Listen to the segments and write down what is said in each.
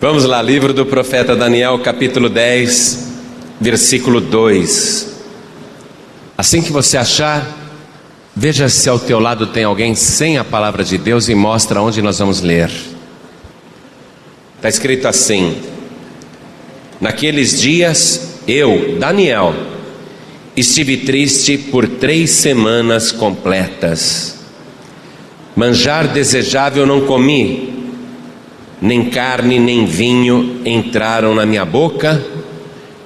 Vamos lá, livro do profeta Daniel, capítulo 10, versículo 2. Assim que você achar, veja se ao teu lado tem alguém sem a palavra de Deus e mostra onde nós vamos ler. Está escrito assim: Naqueles dias, eu, Daniel, estive triste por três semanas completas. Manjar desejável não comi nem carne nem vinho entraram na minha boca,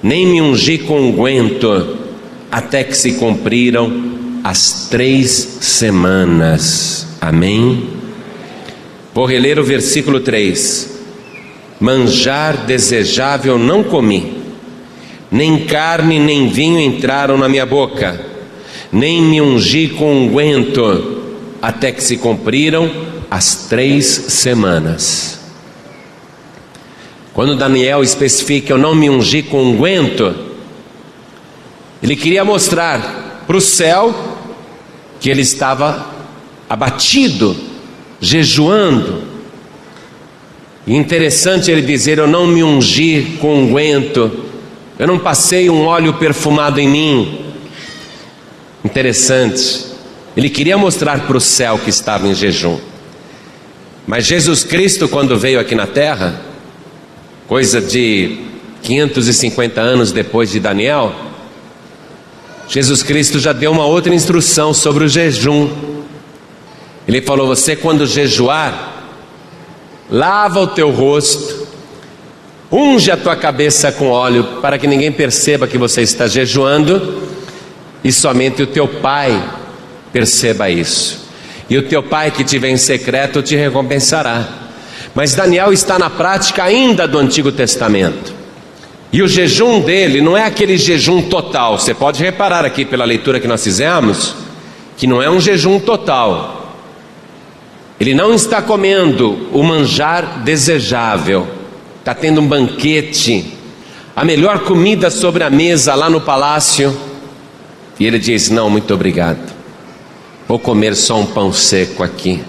nem me ungi com unguento, até que se cumpriram as três semanas. Amém? Vou reler o versículo 3: Manjar desejável não comi, nem carne nem vinho entraram na minha boca, nem me ungi com unguento, até que se cumpriram as três semanas. Quando Daniel especifica eu não me ungi com unguento, ele queria mostrar para o céu que ele estava abatido, jejuando. E interessante ele dizer: Eu não me ungi com unguento, eu não passei um óleo perfumado em mim. Interessante. Ele queria mostrar para o céu que estava em jejum. Mas Jesus Cristo, quando veio aqui na terra, coisa de 550 anos depois de Daniel, Jesus Cristo já deu uma outra instrução sobre o jejum. Ele falou: Você, quando jejuar, lava o teu rosto, unge a tua cabeça com óleo, para que ninguém perceba que você está jejuando, e somente o teu pai perceba isso. E o teu pai que te vem em secreto te recompensará. Mas Daniel está na prática ainda do Antigo Testamento. E o jejum dele não é aquele jejum total. Você pode reparar aqui pela leitura que nós fizemos, que não é um jejum total. Ele não está comendo o manjar desejável, está tendo um banquete, a melhor comida sobre a mesa lá no palácio. E ele diz: Não, muito obrigado, vou comer só um pão seco aqui.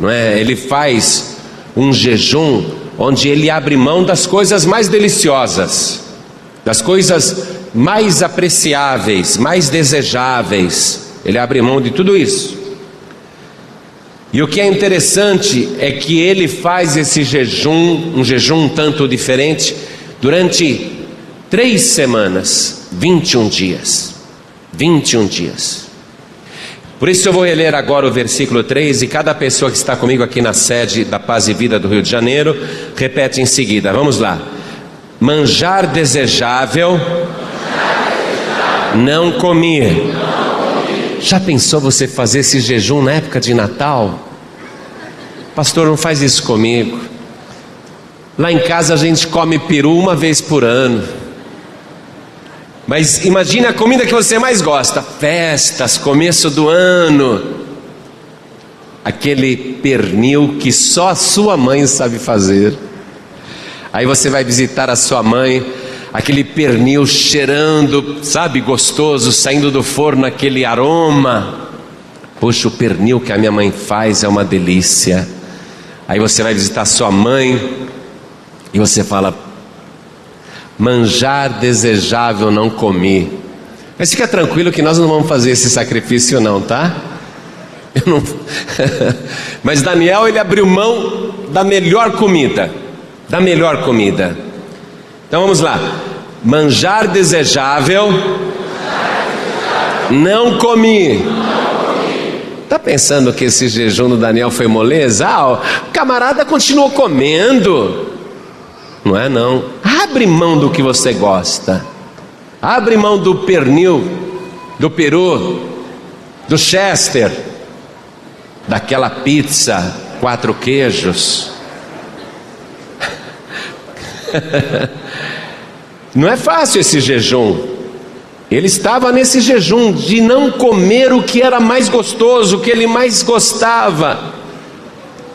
Não é? Ele faz um jejum onde ele abre mão das coisas mais deliciosas, das coisas mais apreciáveis, mais desejáveis. Ele abre mão de tudo isso. E o que é interessante é que ele faz esse jejum, um jejum um tanto diferente, durante três semanas, 21 dias. 21 dias. Por isso eu vou reler agora o versículo 3 e cada pessoa que está comigo aqui na sede da Paz e Vida do Rio de Janeiro repete em seguida. Vamos lá. Manjar desejável, não comi. Já pensou você fazer esse jejum na época de Natal? Pastor, não faz isso comigo. Lá em casa a gente come peru uma vez por ano. Mas imagine a comida que você mais gosta: festas, começo do ano. Aquele pernil que só a sua mãe sabe fazer. Aí você vai visitar a sua mãe, aquele pernil cheirando, sabe, gostoso, saindo do forno, aquele aroma. Poxa, o pernil que a minha mãe faz é uma delícia. Aí você vai visitar sua mãe e você fala: manjar desejável não comi. Mas fica tranquilo que nós não vamos fazer esse sacrifício não, tá? Não... Mas Daniel ele abriu mão da melhor comida, da melhor comida. Então vamos lá. Manjar desejável, não comi. Tá pensando que esse jejum do Daniel foi moleza? Ah, o camarada continuou comendo. Não é não. Abre mão do que você gosta. Abre mão do pernil, do peru, do chester, daquela pizza quatro queijos. Não é fácil esse jejum. Ele estava nesse jejum de não comer o que era mais gostoso, o que ele mais gostava.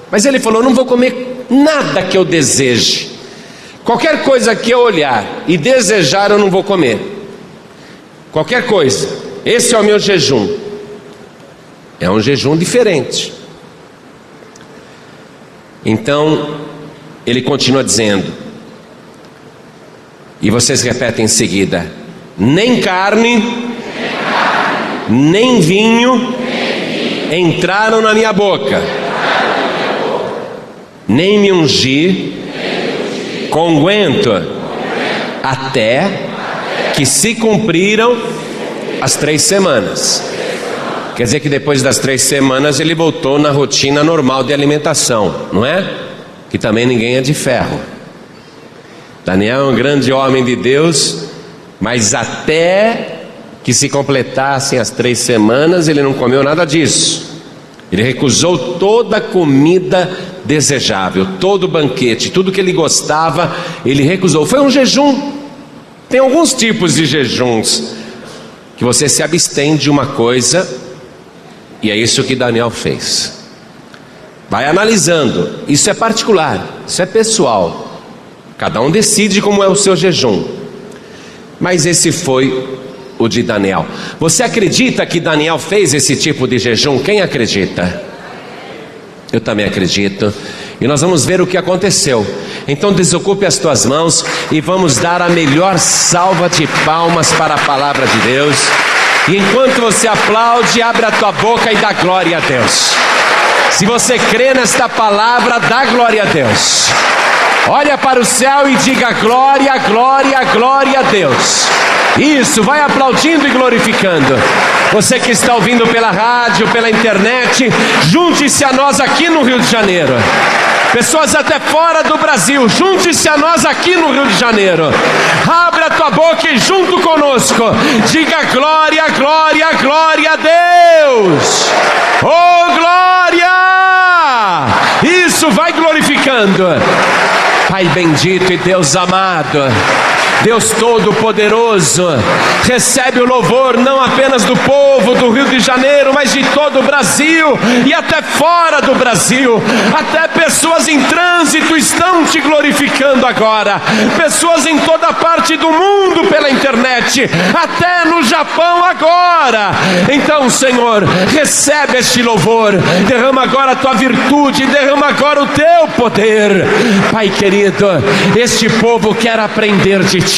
Mas ele falou: Não vou comer nada que eu deseje. Qualquer coisa que eu olhar e desejar, eu não vou comer. Qualquer coisa. Esse é o meu jejum. É um jejum diferente. Então, ele continua dizendo, e vocês repetem em seguida: nem carne, nem vinho entraram na minha boca, nem me ungi com unguento, até que se cumpriram as três semanas. Quer dizer que depois das três semanas ele voltou na rotina normal de alimentação, não é? Que também ninguém é de ferro. Daniel é um grande homem de Deus, mas até que se completassem as três semanas, ele não comeu nada disso. Ele recusou toda a comida desejável, todo banquete, tudo que ele gostava, ele recusou. Foi um jejum. Tem alguns tipos de jejuns que você se abstém de uma coisa, e é isso que Daniel fez. Vai analisando, isso é particular, isso é pessoal. Cada um decide como é o seu jejum. Mas esse foi o de Daniel. Você acredita que Daniel fez esse tipo de jejum? Quem acredita? Eu também acredito. E nós vamos ver o que aconteceu. Então desocupe as tuas mãos e vamos dar a melhor salva de palmas para a palavra de Deus. E enquanto você aplaude, abre a tua boca e dá glória a Deus. Se você crê nesta palavra, dá glória a Deus. Olha para o céu e diga glória, glória, glória a Deus. Isso, vai aplaudindo e glorificando. Você que está ouvindo pela rádio, pela internet, junte-se a nós aqui no Rio de Janeiro. Pessoas até fora do Brasil, junte-se a nós aqui no Rio de Janeiro. Abra a tua boca e junto conosco, diga glória, glória, glória a Deus. Oh glória! Isso vai glorificando. Pai bendito e Deus amado. Deus Todo-Poderoso, recebe o louvor não apenas do povo do Rio de Janeiro, mas de todo o Brasil e até fora do Brasil. Até pessoas em trânsito estão te glorificando agora, pessoas em toda parte do mundo pela internet, até no Japão agora. Então, Senhor, recebe este louvor, derrama agora a tua virtude, derrama agora o teu poder, Pai querido. Este povo quer aprender de ti.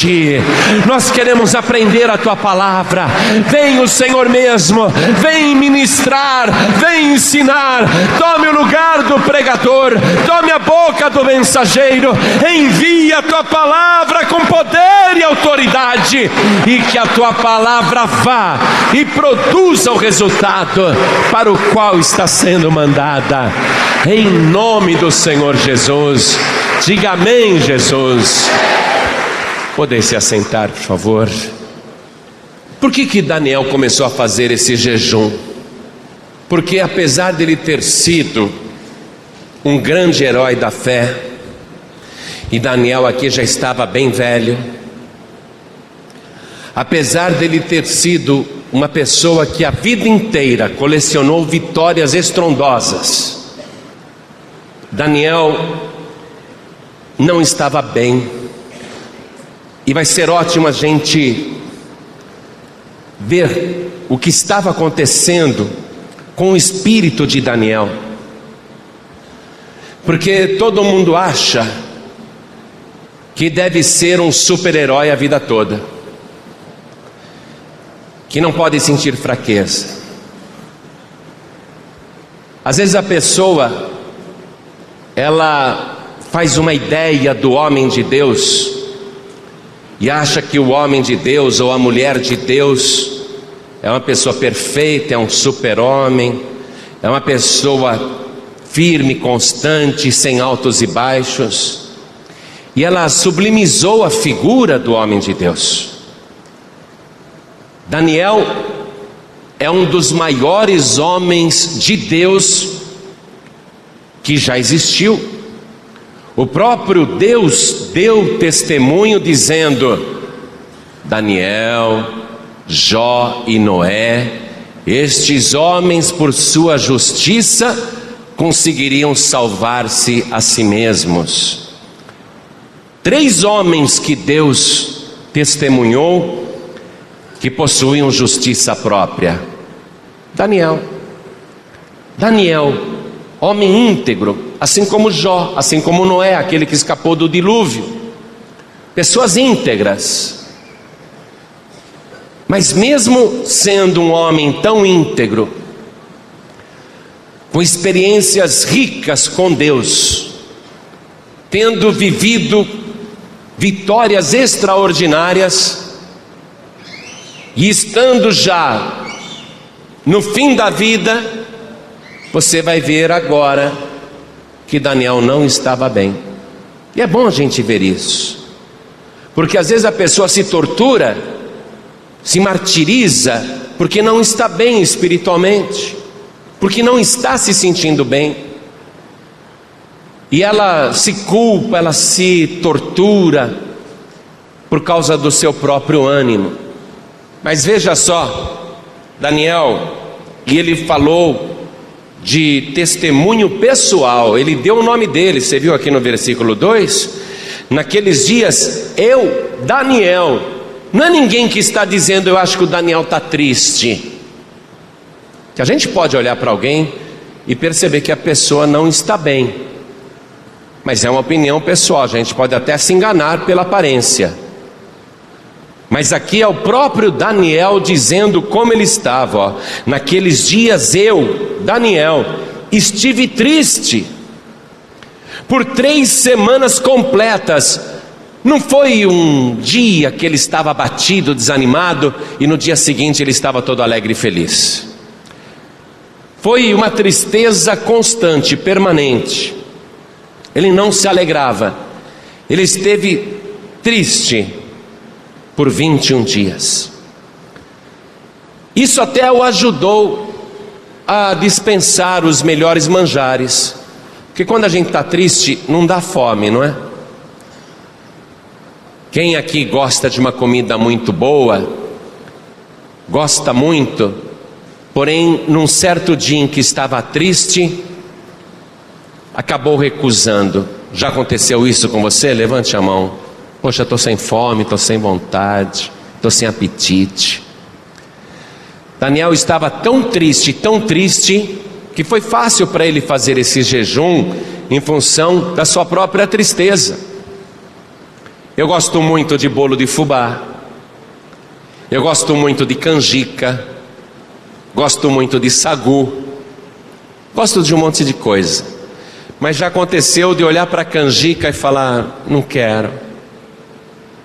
Nós queremos aprender a tua palavra. Vem o Senhor mesmo, vem ministrar, vem ensinar. Tome o lugar do pregador, tome a boca do mensageiro. Envia a tua palavra com poder e autoridade, e que a tua palavra vá e produza o resultado para o qual está sendo mandada. Em nome do Senhor Jesus. Diga amém, Jesus. Podem se assentar, por favor. Por que que Daniel começou a fazer esse jejum? Porque apesar dele ter sido um grande herói da fé, e Daniel aqui já estava bem velho, apesar dele ter sido uma pessoa que a vida inteira colecionou vitórias estrondosas, Daniel não estava bem. E vai ser ótimo a gente ver o que estava acontecendo com o espírito de Daniel. Porque todo mundo acha que deve ser um super-herói a vida toda, que não pode sentir fraqueza. Às vezes a pessoa ela faz uma ideia do homem de Deus e acha que o homem de Deus ou a mulher de Deus é uma pessoa perfeita, é um super-homem, é uma pessoa firme, constante, sem altos e baixos. E ela sublimizou a figura do homem de Deus. Daniel é um dos maiores homens de Deus que já existiu. O próprio Deus deu testemunho dizendo: Daniel, Jó e Noé, estes homens, por sua justiça, conseguiriam salvar-se a si mesmos. Três homens que Deus testemunhou que possuíam justiça própria. Daniel. Daniel homem íntegro, assim como Jó, assim como Noé, aquele que escapou do dilúvio. Pessoas íntegras. Mas mesmo sendo um homem tão íntegro, com experiências ricas com Deus, tendo vivido vitórias extraordinárias, e estando já no fim da vida, você vai ver agora que Daniel não estava bem. E é bom a gente ver isso, porque às vezes a pessoa se tortura, se martiriza, porque não está bem espiritualmente, porque não está se sentindo bem. E ela se culpa, ela se tortura por causa do seu próprio ânimo. Mas veja só, Daniel, e ele falou de testemunho pessoal, ele deu o nome dele, você viu aqui no versículo 2? Naqueles dias, eu, Daniel, não é ninguém que está dizendo, eu acho que o Daniel está triste. Que a gente pode olhar para alguém e perceber que a pessoa não está bem, mas é uma opinião pessoal, a gente pode até se enganar pela aparência. Mas aqui é o próprio Daniel dizendo como ele estava. Ó. Naqueles dias eu, Daniel, estive triste. Por três semanas completas. Não foi um dia que ele estava abatido, desanimado, e no dia seguinte ele estava todo alegre e feliz. Foi uma tristeza constante, permanente. Ele não se alegrava, ele esteve triste por 21 dias. Isso até o ajudou a dispensar os melhores manjares, porque quando a gente está triste, não dá fome, não é? Quem aqui gosta de uma comida muito boa, gosta muito, porém, num certo dia em que estava triste, acabou recusando. Já aconteceu isso com você? Levante a mão. Poxa, estou sem fome, estou sem vontade, estou sem apetite. Daniel estava tão triste, tão triste, que foi fácil para ele fazer esse jejum em função da sua própria tristeza. Eu gosto muito de bolo de fubá, eu gosto muito de canjica, gosto muito de sagu, gosto de um monte de coisa. Mas já aconteceu de olhar para a canjica e falar: não quero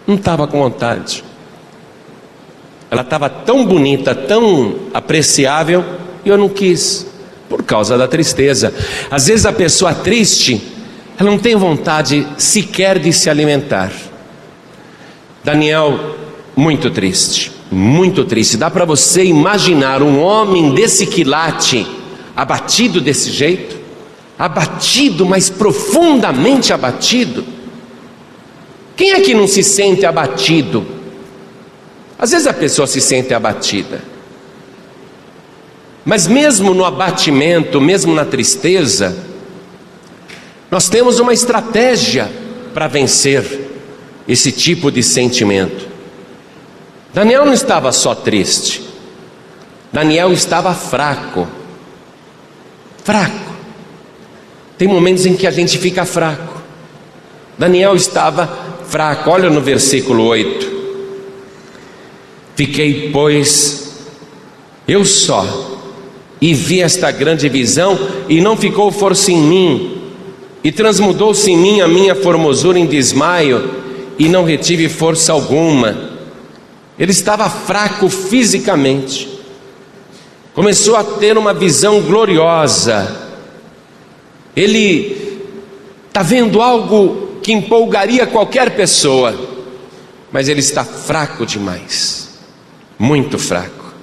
não estava com vontade. Ela estava tão bonita, tão apreciável, e eu não quis, por causa da tristeza. Às vezes a pessoa triste, ela não tem vontade sequer de se alimentar. Daniel, muito triste, muito triste. Dá para você imaginar um homem desse quilate, abatido desse jeito? Abatido, mas profundamente abatido quem é que não se sente abatido? Às vezes a pessoa se sente abatida. Mas mesmo no abatimento, mesmo na tristeza, nós temos uma estratégia para vencer esse tipo de sentimento. Daniel não estava só triste, Daniel estava fraco. Fraco. Tem momentos em que a gente fica fraco. Daniel estava Olha no versículo 8. Fiquei, pois, eu só, e vi esta grande visão, e não ficou força em mim, e transmudou-se em mim a minha formosura em desmaio, e não retive força alguma. Ele estava fraco fisicamente, começou a ter uma visão gloriosa. Ele está vendo algo que empolgaria qualquer pessoa, mas ele está fraco demais muito fraco.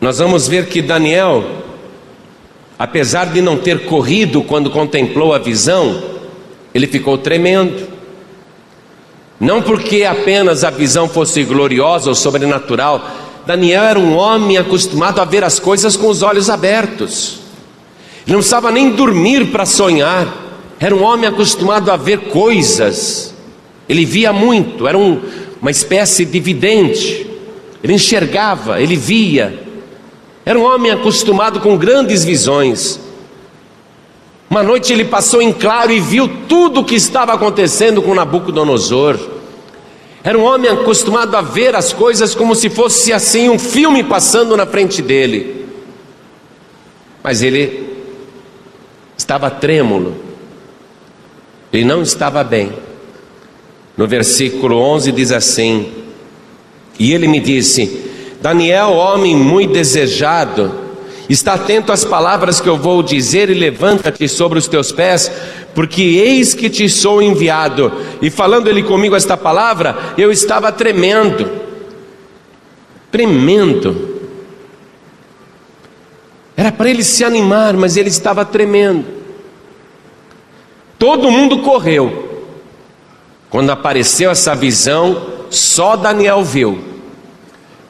Nós vamos ver que Daniel, apesar de não ter corrido quando contemplou a visão, ele ficou tremendo. Não porque apenas a visão fosse gloriosa ou sobrenatural, Daniel era um homem acostumado a ver as coisas com os olhos abertos. Ele não precisava nem dormir para sonhar. Era um homem acostumado a ver coisas. Ele via muito, era um, uma espécie de vidente. Ele enxergava, ele via. Era um homem acostumado com grandes visões. Uma noite ele passou em claro e viu tudo o que estava acontecendo com Nabucodonosor. Era um homem acostumado a ver as coisas como se fosse assim um filme passando na frente dele. Mas ele estava trêmulo, ele não estava bem. No versículo 11 diz assim: E ele me disse: Daniel, homem muito desejado, está atento às palavras que eu vou dizer e levanta-te sobre os teus pés, porque eis que te sou enviado. E falando ele comigo esta palavra, eu estava tremendo, tremendo. Era para ele se animar, mas ele estava tremendo. Todo mundo correu. Quando apareceu essa visão, só Daniel viu.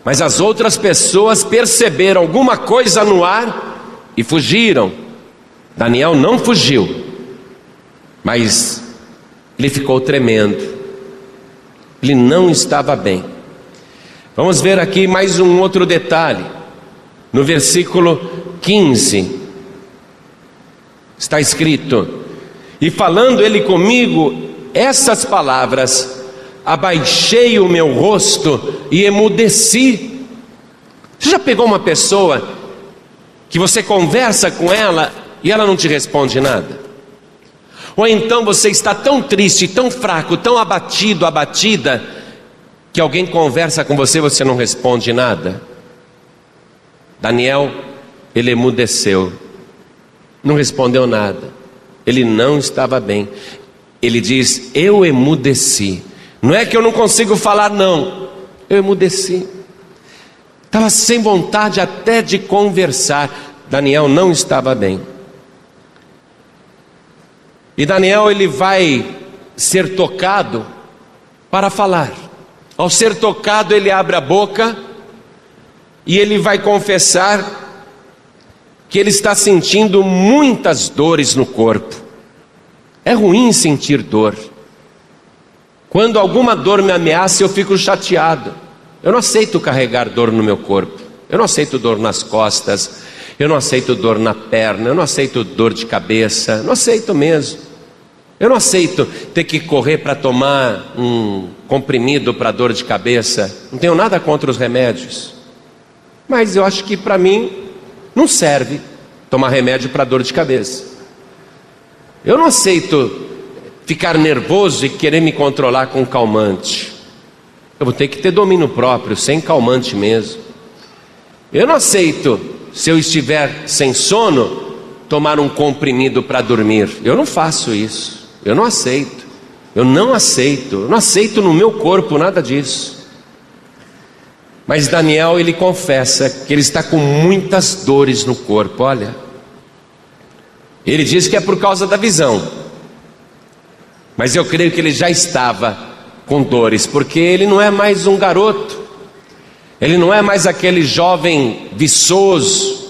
Mas as outras pessoas perceberam alguma coisa no ar e fugiram. Daniel não fugiu, mas ele ficou tremendo. Ele não estava bem. Vamos ver aqui mais um outro detalhe. No versículo 15, está escrito: E falando ele comigo essas palavras, abaixei o meu rosto e emudeci. Você já pegou uma pessoa que você conversa com ela e ela não te responde nada? Ou então você está tão triste, tão fraco, tão abatido, abatida, que alguém conversa com você e você não responde nada? Daniel, ele emudeceu, não respondeu nada, ele não estava bem. Ele diz: Eu emudeci. Não é que eu não consigo falar, não, eu emudeci. Estava sem vontade até de conversar. Daniel não estava bem. E Daniel ele vai ser tocado para falar. Ao ser tocado, ele abre a boca e ele vai confessar que ele está sentindo muitas dores no corpo. É ruim sentir dor. Quando alguma dor me ameaça, eu fico chateado. Eu não aceito carregar dor no meu corpo. Eu não aceito dor nas costas. Eu não aceito dor na perna. Eu não aceito dor de cabeça. Não aceito mesmo. Eu não aceito ter que correr para tomar um comprimido para dor de cabeça. Não tenho nada contra os remédios. Mas eu acho que para mim não serve tomar remédio para dor de cabeça. Eu não aceito ficar nervoso e querer me controlar com calmante. Eu vou ter que ter domínio próprio, sem calmante mesmo. Eu não aceito, se eu estiver sem sono, tomar um comprimido para dormir. Eu não faço isso. Eu não aceito. Eu não aceito. Eu não aceito no meu corpo nada disso. Mas Daniel ele confessa que ele está com muitas dores no corpo, olha. Ele diz que é por causa da visão. Mas eu creio que ele já estava com dores, porque ele não é mais um garoto. Ele não é mais aquele jovem viçoso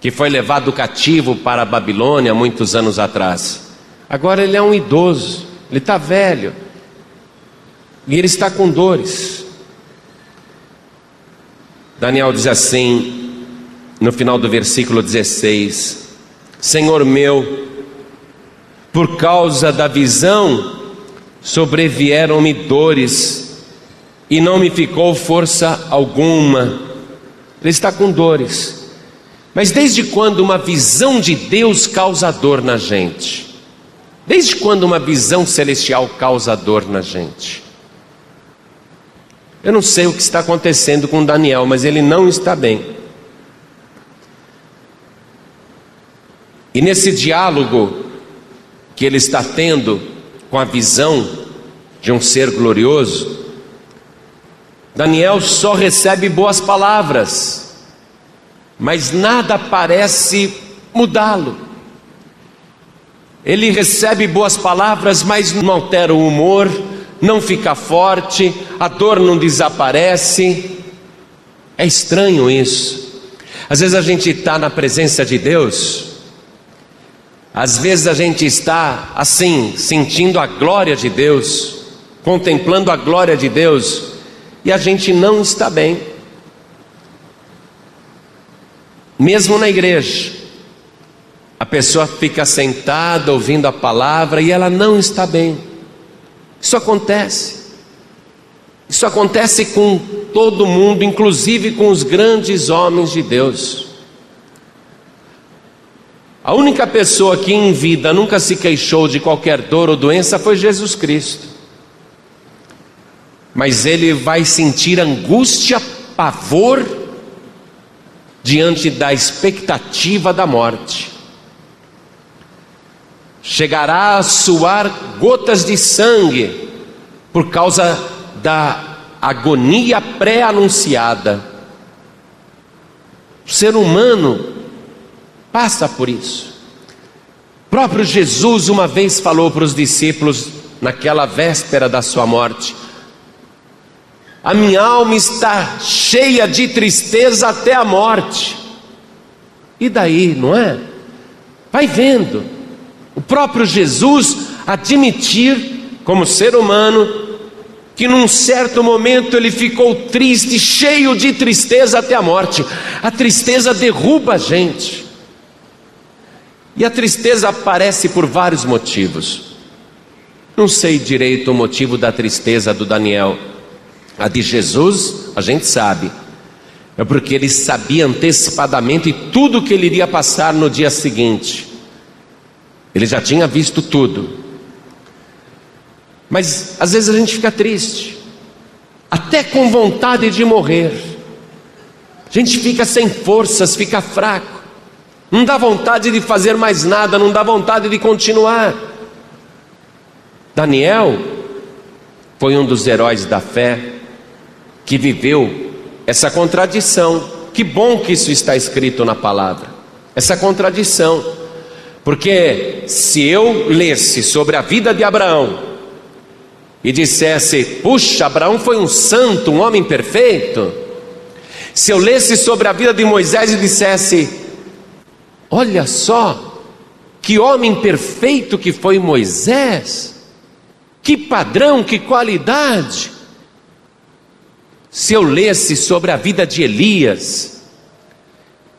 que foi levado cativo para a Babilônia muitos anos atrás. Agora ele é um idoso, ele está velho. E ele está com dores. Daniel diz assim, no final do versículo 16: Senhor meu, por causa da visão, sobrevieram-me dores, e não me ficou força alguma. Ele está com dores. Mas desde quando uma visão de Deus causa dor na gente? Desde quando uma visão celestial causa dor na gente? Eu não sei o que está acontecendo com Daniel, mas ele não está bem. E nesse diálogo que ele está tendo com a visão de um ser glorioso, Daniel só recebe boas palavras, mas nada parece mudá-lo. Ele recebe boas palavras, mas não altera o humor, não fica forte, a dor não desaparece. É estranho isso. Às vezes a gente está na presença de Deus, às vezes a gente está assim, sentindo a glória de Deus, contemplando a glória de Deus, e a gente não está bem. mesmo na igreja, a pessoa fica sentada ouvindo a palavra e ela não está bem. Isso acontece. Isso acontece com todo mundo, inclusive com os grandes homens de Deus. A única pessoa que em vida nunca se queixou de qualquer dor ou doença foi Jesus Cristo. Mas ele vai sentir angústia, pavor, diante da expectativa da morte. Chegará a suar gotas de sangue por causa da agonia pré-anunciada. O ser humano passa por isso. O próprio Jesus uma vez falou para os discípulos, naquela véspera da sua morte: A minha alma está cheia de tristeza até a morte. E daí, não é? Vai vendo. O próprio Jesus admitir, como ser humano, que num certo momento ele ficou triste, cheio de tristeza até a morte. A tristeza derruba a gente. E a tristeza aparece por vários motivos. Não sei direito o motivo da tristeza do Daniel. A de Jesus, a gente sabe. É porque ele sabia antecipadamente tudo o que ele iria passar no dia seguinte. Ele já tinha visto tudo. Mas às vezes a gente fica triste, até com vontade de morrer. A gente fica sem forças, fica fraco não dá vontade de fazer mais nada, não dá vontade de continuar. Daniel foi um dos heróis da fé que viveu essa contradição. Que bom que isso está escrito na palavra, essa contradição, porque se eu lesse sobre a vida de Abraão e dissesse, puxa, Abraão foi um santo, um homem perfeito, se eu lesse sobre a vida de Moisés e dissesse, Olha só, que homem perfeito que foi Moisés, que padrão, que qualidade. Se eu lesse sobre a vida de Elias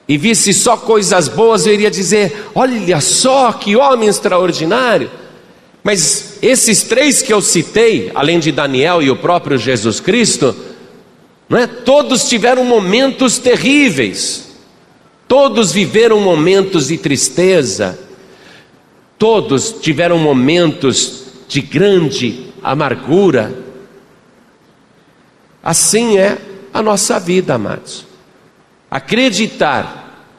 e visse só coisas boas, eu iria dizer: olha só que homem extraordinário. Mas esses três que eu citei, além de Daniel e o próprio Jesus Cristo, não é? Todos tiveram momentos terríveis. Todos viveram momentos de tristeza, todos tiveram momentos de grande amargura. Assim é a nossa vida, amados. Acreditar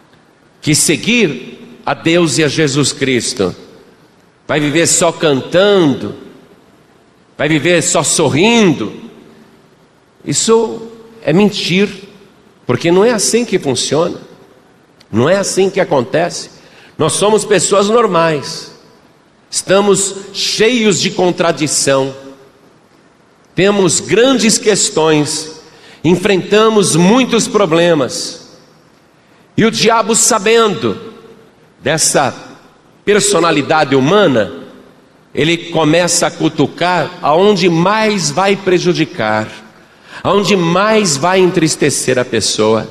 que seguir a Deus e a Jesus Cristo vai viver só cantando, vai viver só sorrindo, isso é mentir, porque não é assim que funciona. Não é assim que acontece. Nós somos pessoas normais, estamos cheios de contradição, temos grandes questões, enfrentamos muitos problemas, e o diabo, sabendo dessa personalidade humana, ele começa a cutucar aonde mais vai prejudicar, aonde mais vai entristecer a pessoa.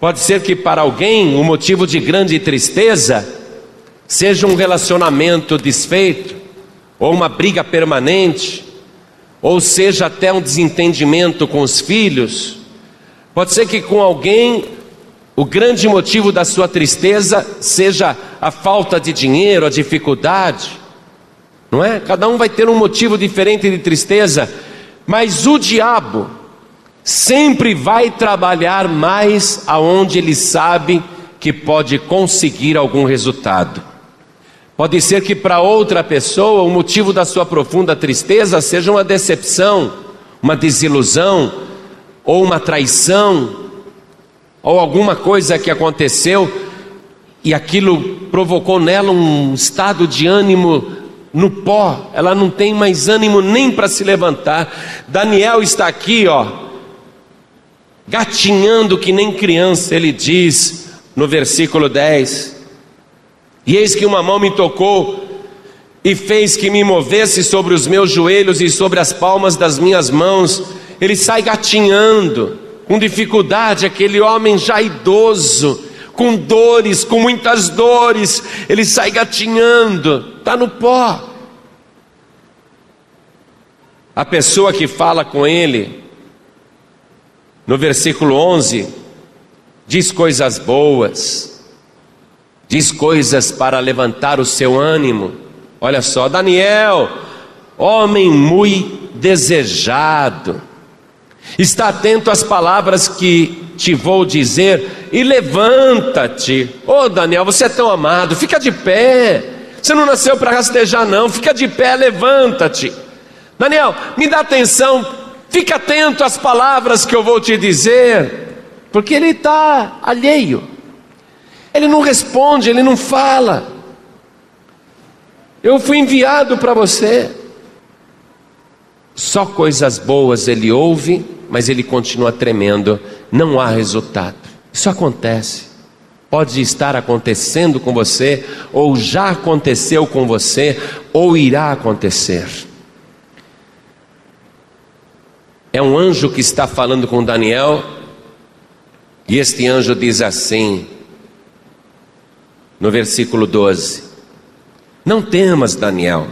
Pode ser que para alguém o motivo de grande tristeza seja um relacionamento desfeito, ou uma briga permanente, ou seja até um desentendimento com os filhos. Pode ser que com alguém o grande motivo da sua tristeza seja a falta de dinheiro, a dificuldade, não é? Cada um vai ter um motivo diferente de tristeza, mas o diabo, sempre vai trabalhar mais aonde ele sabe que pode conseguir algum resultado. Pode ser que para outra pessoa o motivo da sua profunda tristeza seja uma decepção, uma desilusão, ou uma traição, ou alguma coisa que aconteceu e aquilo provocou nela um estado de ânimo no pó, ela não tem mais ânimo nem para se levantar. Daniel está aqui, ó, gatinhando que nem criança, ele diz no versículo 10: E eis que uma mão me tocou e fez que me movesse sobre os meus joelhos e sobre as palmas das minhas mãos. Ele sai gatinhando, com dificuldade, aquele homem já idoso, com dores, com muitas dores, ele sai gatinhando, está no pó. A pessoa que fala com ele, no versículo 11, diz coisas boas, diz coisas para levantar o seu ânimo. Olha só, Daniel, homem muito desejado, está atento às palavras que te vou dizer e levanta-te. Ô oh, Daniel, você é tão amado, fica de pé. Você não nasceu para rastejar, não, fica de pé, levanta-te. Daniel, me dá atenção, fica atento às palavras que eu vou te dizer, porque ele está alheio, ele não responde, ele não fala. Eu fui enviado para você. Só coisas boas ele ouve, mas ele continua tremendo, não há resultado. Isso acontece. Pode estar acontecendo com você, ou já aconteceu com você, ou irá acontecer. É um anjo que está falando com Daniel, e este anjo diz assim, no versículo 12: Não temas, Daniel,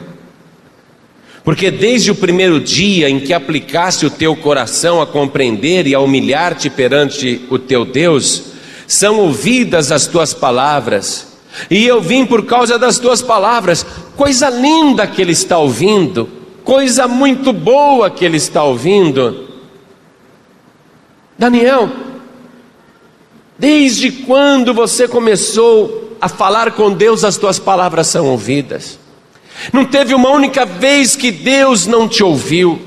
porque desde o primeiro dia em que aplicaste o teu coração a compreender e a humilhar-te perante o teu Deus, são ouvidas as tuas palavras, e eu vim por causa das tuas palavras, coisa linda que ele está ouvindo coisa muito boa que ele está ouvindo. Daniel, desde quando você começou a falar com Deus, as tuas palavras são ouvidas. Não teve uma única vez que Deus não te ouviu.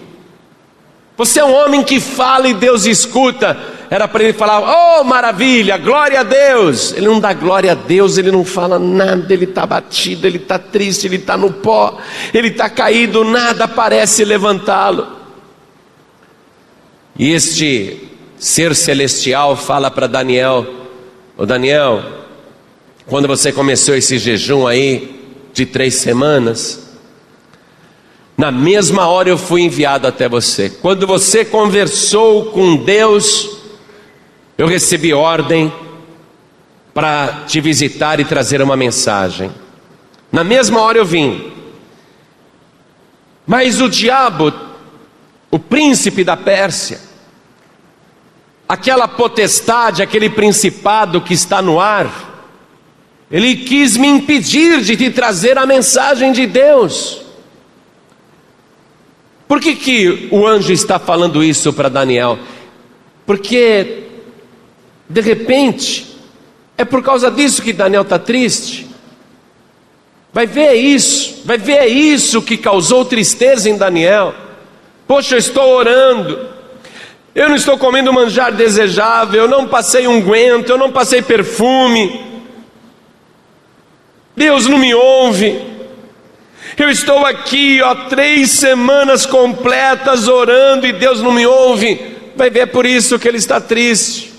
Você é um homem que fala e Deus escuta era para ele falar: Oh, maravilha, glória a Deus. Ele não dá glória a Deus, ele não fala nada, ele está batido, ele está triste, ele está no pó, ele está caído, nada parece levantá-lo. E este ser celestial fala para Daniel: Ô oh, Daniel, quando você começou esse jejum aí de três semanas, na mesma hora eu fui enviado até você. Quando você conversou com Deus, eu recebi ordem para te visitar e trazer uma mensagem. Na mesma hora eu vim. Mas o diabo, o príncipe da Pérsia, aquela potestade, aquele principado que está no ar, ele quis me impedir de te trazer a mensagem de Deus. Por que, que o anjo está falando isso para Daniel? Porque de repente, é por causa disso que Daniel está triste. Vai ver isso, vai ver isso que causou tristeza em Daniel. Poxa, eu estou orando, eu não estou comendo manjar desejável, eu não passei unguento, eu não passei perfume. Deus não me ouve. Eu estou aqui, ó, três semanas completas orando e Deus não me ouve. Vai ver por isso que ele está triste.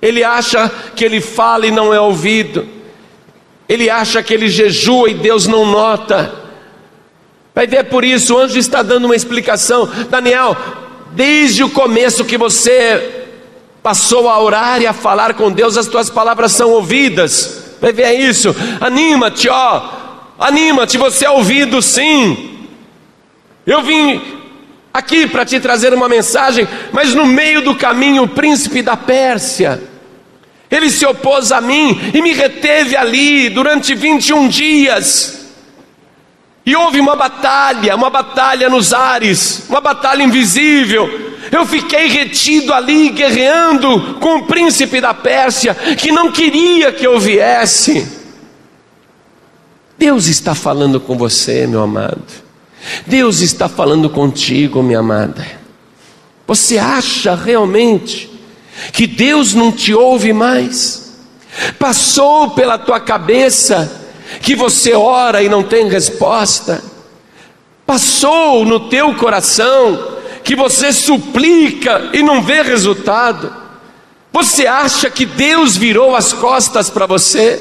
Ele acha que ele fala e não é ouvido. Ele acha que ele jejua e Deus não nota. Vai ver por isso, o anjo está dando uma explicação. Daniel, desde o começo que você passou a orar e a falar com Deus, as tuas palavras são ouvidas. Vai ver isso. Anima-te, ó. Anima-te, você é ouvido sim. Eu vim aqui para te trazer uma mensagem, mas no meio do caminho, o príncipe da Pérsia ele se opôs a mim e me reteve ali durante 21 dias. E houve uma batalha, uma batalha nos ares, uma batalha invisível. Eu fiquei retido ali, guerreando com o príncipe da Pérsia, que não queria que eu viesse. Deus está falando com você, meu amado. Deus está falando contigo, minha amada. Você acha realmente que Deus não te ouve mais. Passou pela tua cabeça que você ora e não tem resposta. Passou no teu coração que você suplica e não vê resultado. Você acha que Deus virou as costas para você?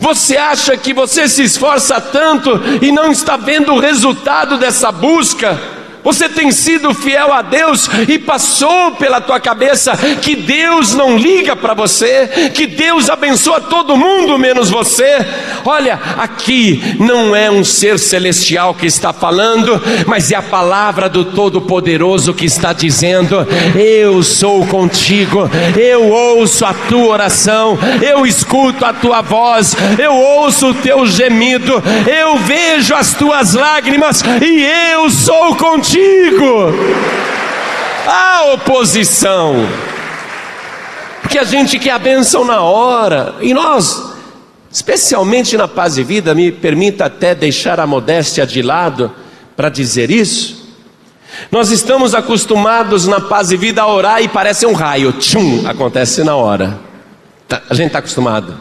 Você acha que você se esforça tanto e não está vendo o resultado dessa busca? Você tem sido fiel a Deus e passou pela tua cabeça que Deus não liga para você, que Deus abençoa todo mundo menos você. Olha, aqui não é um ser celestial que está falando, mas é a palavra do Todo-Poderoso que está dizendo: Eu sou contigo, eu ouço a tua oração, eu escuto a tua voz, eu ouço o teu gemido, eu vejo as tuas lágrimas e eu sou contigo contigo. A oposição. Porque a gente quer a bênção na hora. E nós, especialmente na paz e vida, me permita até deixar a modéstia de lado para dizer isso. Nós estamos acostumados na paz e vida a orar e parece um raio, tchum, acontece na hora. Tá, a gente está acostumado.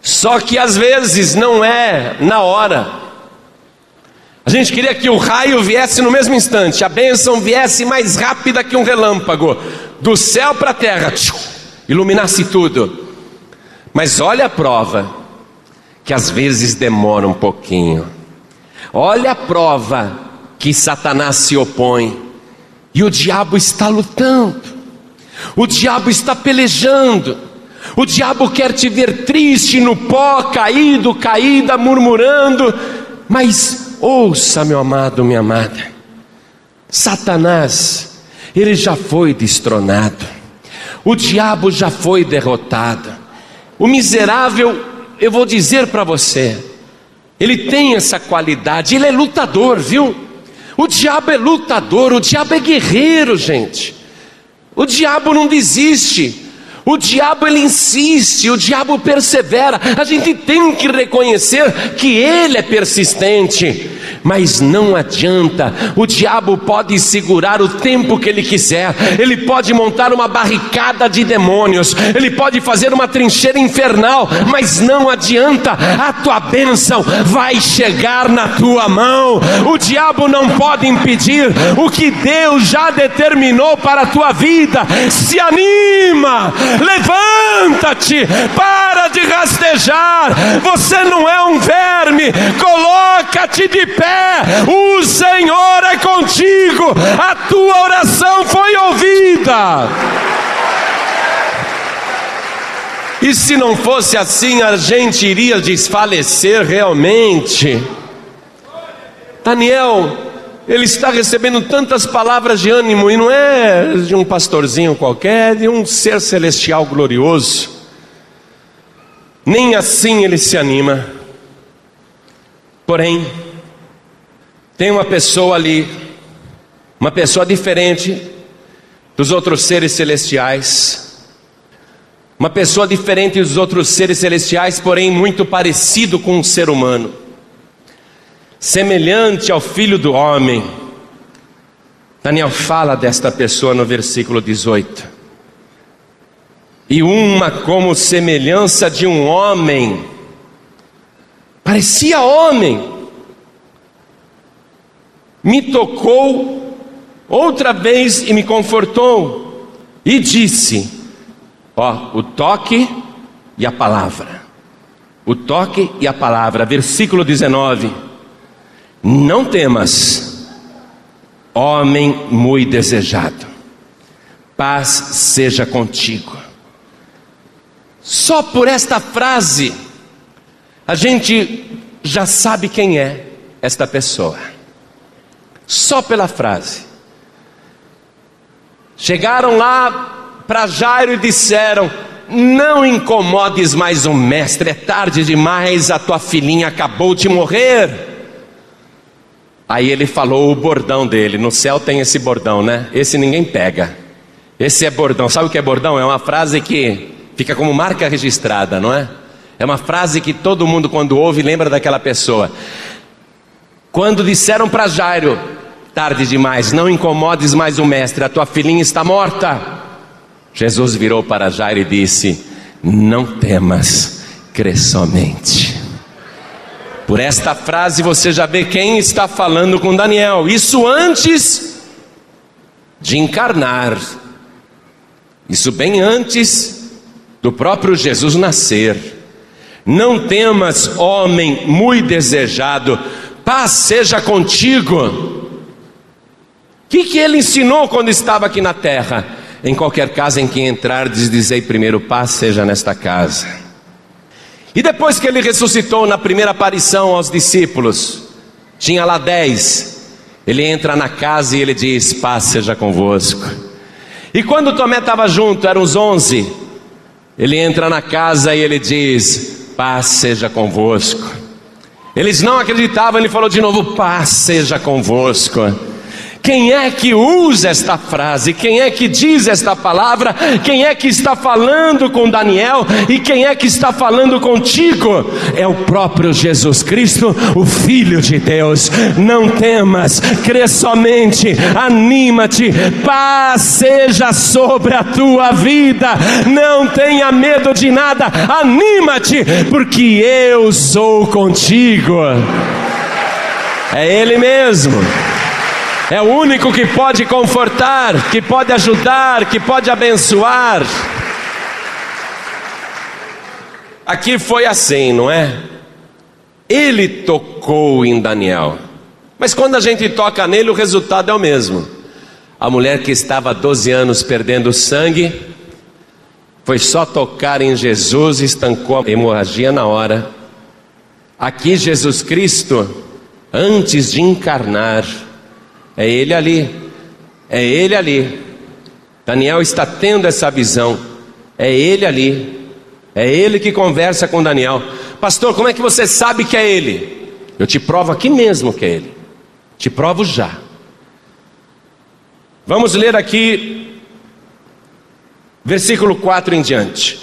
Só que às vezes não é na hora. A gente queria que o raio viesse no mesmo instante, a bênção viesse mais rápida que um relâmpago, do céu para a terra, iluminasse tudo. Mas olha a prova, que às vezes demora um pouquinho. Olha a prova que Satanás se opõe, e o diabo está lutando, o diabo está pelejando. O diabo quer te ver triste no pó, caído, caída, murmurando, mas Ouça, meu amado, minha amada. Satanás, ele já foi destronado. O diabo já foi derrotado. O miserável, eu vou dizer para você, ele tem essa qualidade, ele é lutador, viu? O diabo é lutador, o diabo é guerreiro, gente. O diabo não desiste. O diabo ele insiste, o diabo persevera. A gente tem que reconhecer que ele é persistente. Mas não adianta, o diabo pode segurar o tempo que ele quiser, ele pode montar uma barricada de demônios, ele pode fazer uma trincheira infernal, mas não adianta, a tua bênção vai chegar na tua mão. O diabo não pode impedir o que Deus já determinou para a tua vida. Se anima, levanta-te, para de rastejar. Você não é um verme, coloca-te de pé. O Senhor é contigo, a tua oração foi ouvida. E se não fosse assim, a gente iria desfalecer realmente. Daniel, ele está recebendo tantas palavras de ânimo, e não é de um pastorzinho qualquer, é de um ser celestial glorioso. Nem assim ele se anima. Porém, tem uma pessoa ali, uma pessoa diferente dos outros seres celestiais, uma pessoa diferente dos outros seres celestiais, porém muito parecido com um ser humano semelhante ao filho do homem. Daniel fala desta pessoa no versículo 18. E uma como semelhança de um homem, parecia homem, me tocou outra vez e me confortou, e disse: Ó, o toque e a palavra. O toque e a palavra, versículo 19. Não temas, homem muito desejado, paz seja contigo. Só por esta frase, a gente já sabe quem é esta pessoa. Só pela frase. Chegaram lá para Jairo e disseram: Não incomodes mais o mestre, é tarde demais, a tua filhinha acabou de morrer. Aí ele falou o bordão dele. No céu tem esse bordão, né? Esse ninguém pega. Esse é bordão. Sabe o que é bordão? É uma frase que fica como marca registrada, não é? É uma frase que todo mundo, quando ouve, lembra daquela pessoa. Quando disseram para Jairo, tarde demais, não incomodes mais o mestre, a tua filhinha está morta. Jesus virou para Jairo e disse: Não temas, crê somente. Por esta frase você já vê quem está falando com Daniel. Isso antes de encarnar. Isso bem antes do próprio Jesus nascer. Não temas, homem muito desejado, paz seja contigo. que, que ele ensinou quando estava aqui na terra? Em qualquer casa em que entrar, dizei primeiro, paz seja nesta casa. E depois que ele ressuscitou na primeira aparição aos discípulos, tinha lá dez, ele entra na casa e ele diz: paz seja convosco. E quando Tomé estava junto, eram os onze, ele entra na casa e ele diz: paz seja convosco. Eles não acreditavam, ele falou de novo: paz seja convosco. Quem é que usa esta frase? Quem é que diz esta palavra? Quem é que está falando com Daniel? E quem é que está falando contigo? É o próprio Jesus Cristo, o Filho de Deus. Não temas, crê somente, anima-te, paz seja sobre a tua vida. Não tenha medo de nada, anima-te, porque eu sou contigo. É Ele mesmo. É o único que pode confortar, que pode ajudar, que pode abençoar. Aqui foi assim, não é? Ele tocou em Daniel. Mas quando a gente toca nele, o resultado é o mesmo. A mulher que estava há 12 anos perdendo sangue, foi só tocar em Jesus e estancou a hemorragia na hora. Aqui Jesus Cristo, antes de encarnar, é ele ali. É ele ali. Daniel está tendo essa visão. É ele ali. É ele que conversa com Daniel. Pastor, como é que você sabe que é ele? Eu te provo aqui mesmo que é ele. Te provo já. Vamos ler aqui, versículo 4 em diante.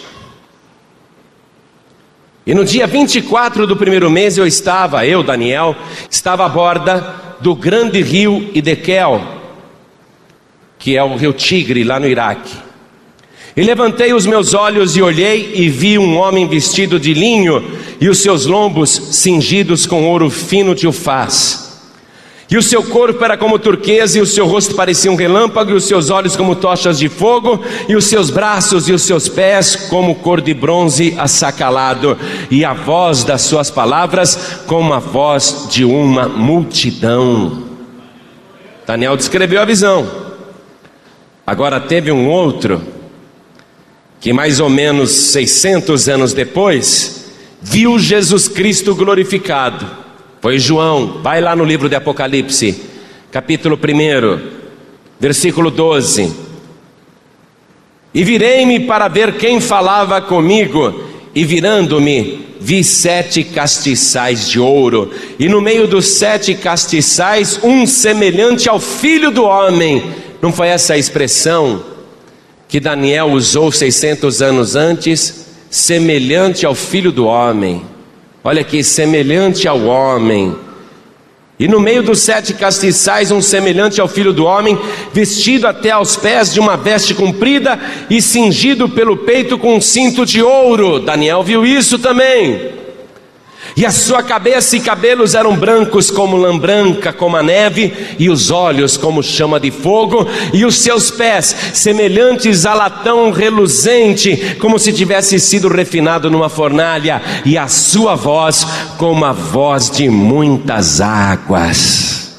E no dia 24 do primeiro mês eu estava, eu, Daniel, estava à borda do grande rio Idekel, que é o rio Tigre, lá no Iraque. E levantei os meus olhos e olhei e vi um homem vestido de linho e os seus lombos cingidos com ouro fino de ufaz. E o seu corpo era como turquesa, e o seu rosto parecia um relâmpago, e os seus olhos como tochas de fogo, e os seus braços e os seus pés como cor de bronze assacalado, e a voz das suas palavras como a voz de uma multidão. Daniel descreveu a visão. Agora teve um outro, que mais ou menos 600 anos depois, viu Jesus Cristo glorificado foi João, vai lá no livro de Apocalipse, capítulo 1, versículo 12. E virei-me para ver quem falava comigo, e virando-me, vi sete castiçais de ouro, e no meio dos sete castiçais, um semelhante ao filho do homem. Não foi essa a expressão que Daniel usou 600 anos antes? Semelhante ao filho do homem. Olha aqui, semelhante ao homem. E no meio dos sete castiçais, um semelhante ao filho do homem, vestido até aos pés de uma veste comprida e cingido pelo peito com um cinto de ouro. Daniel viu isso também. E a sua cabeça e cabelos eram brancos como lã branca, como a neve, e os olhos como chama de fogo, e os seus pés semelhantes a latão reluzente, como se tivesse sido refinado numa fornalha, e a sua voz como a voz de muitas águas.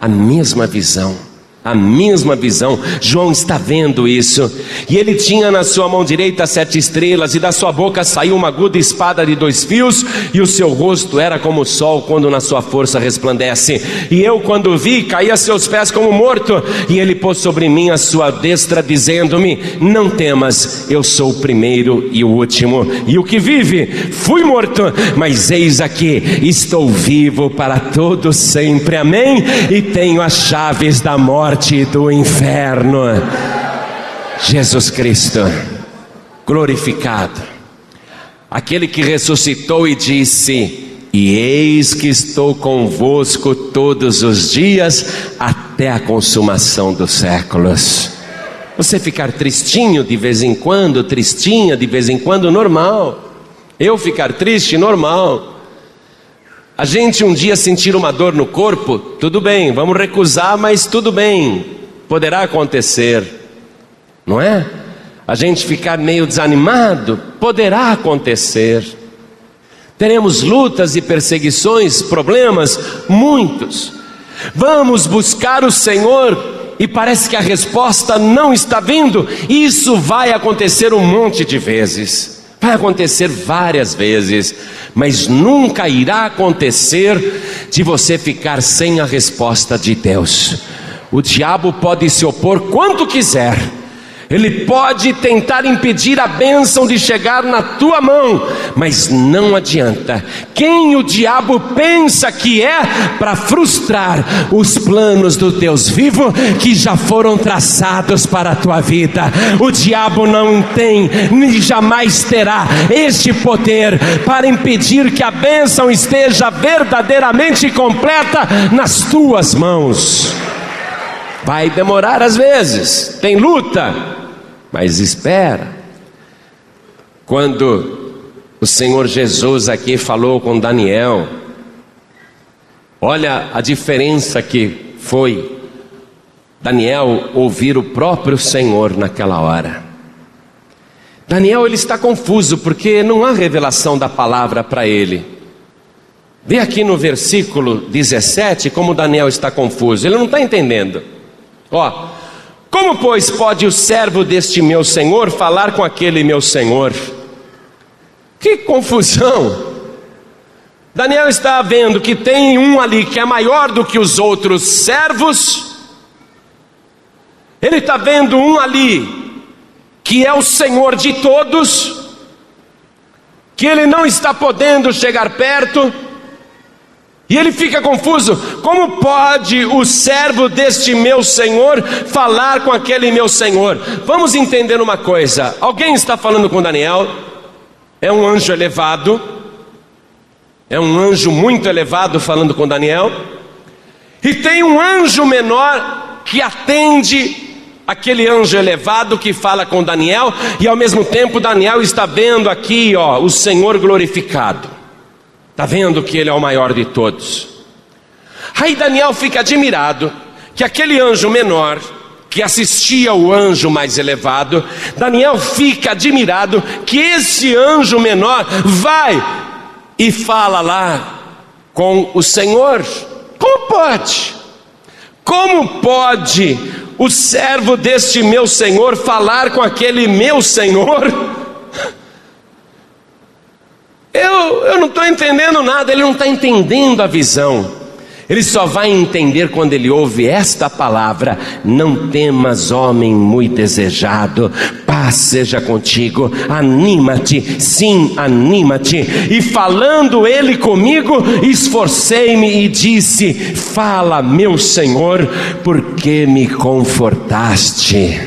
A mesma visão a mesma visão. João está vendo isso. E ele tinha na sua mão direita sete estrelas, e da sua boca saiu uma aguda espada de dois fios, e o seu rosto era como o sol quando na sua força resplandece. E eu, quando vi, caí a seus pés como morto, e ele pôs sobre mim a sua destra, dizendo-me: Não temas, eu sou o primeiro e o último, e o que vive, fui morto, mas eis aqui, estou vivo para todo sempre. Amém? E tenho as chaves da morte morte do inferno. Jesus Cristo, glorificado, aquele que ressuscitou e disse: E eis que estou convosco todos os dias até a consumação dos séculos. Você ficar tristinho de vez em quando, tristinha de vez em quando, normal. Eu ficar triste, normal. A gente um dia sentir uma dor no corpo, tudo bem, vamos recusar, mas tudo bem, poderá acontecer, não é? A gente ficar meio desanimado, poderá acontecer. Teremos lutas e perseguições, problemas, muitos. Vamos buscar o Senhor e parece que a resposta não está vindo, isso vai acontecer um monte de vezes. Vai acontecer várias vezes, mas nunca irá acontecer de você ficar sem a resposta de Deus. O diabo pode se opor quanto quiser, ele pode tentar impedir a bênção de chegar na tua mão, mas não adianta. Quem o diabo pensa que é para frustrar os planos do Deus vivo que já foram traçados para a tua vida. O diabo não tem, nem jamais terá este poder para impedir que a bênção esteja verdadeiramente completa nas tuas mãos. Vai demorar às vezes, tem luta, mas espera. Quando o Senhor Jesus aqui falou com Daniel, olha a diferença que foi Daniel ouvir o próprio Senhor naquela hora. Daniel ele está confuso porque não há revelação da palavra para ele. Vê aqui no versículo 17 como Daniel está confuso, ele não está entendendo. Ó, como, pois, pode o servo deste meu senhor falar com aquele meu senhor? Que confusão! Daniel está vendo que tem um ali que é maior do que os outros servos, ele está vendo um ali que é o senhor de todos, que ele não está podendo chegar perto, e ele fica confuso: como pode o servo deste meu senhor falar com aquele meu senhor? Vamos entender uma coisa: alguém está falando com Daniel, é um anjo elevado, é um anjo muito elevado falando com Daniel, e tem um anjo menor que atende aquele anjo elevado que fala com Daniel, e ao mesmo tempo Daniel está vendo aqui, ó, o Senhor glorificado. Está vendo que ele é o maior de todos. Aí Daniel fica admirado que aquele anjo menor, que assistia ao anjo mais elevado, Daniel fica admirado que esse anjo menor vai e fala lá com o Senhor. Como pode? Como pode o servo deste meu Senhor falar com aquele meu Senhor? Eu, eu não estou entendendo nada, ele não está entendendo a visão. Ele só vai entender quando ele ouve esta palavra: Não temas, homem muito desejado, paz seja contigo, anima-te, sim, anima-te. E falando ele comigo, esforcei-me e disse: Fala, meu Senhor, porque me confortaste.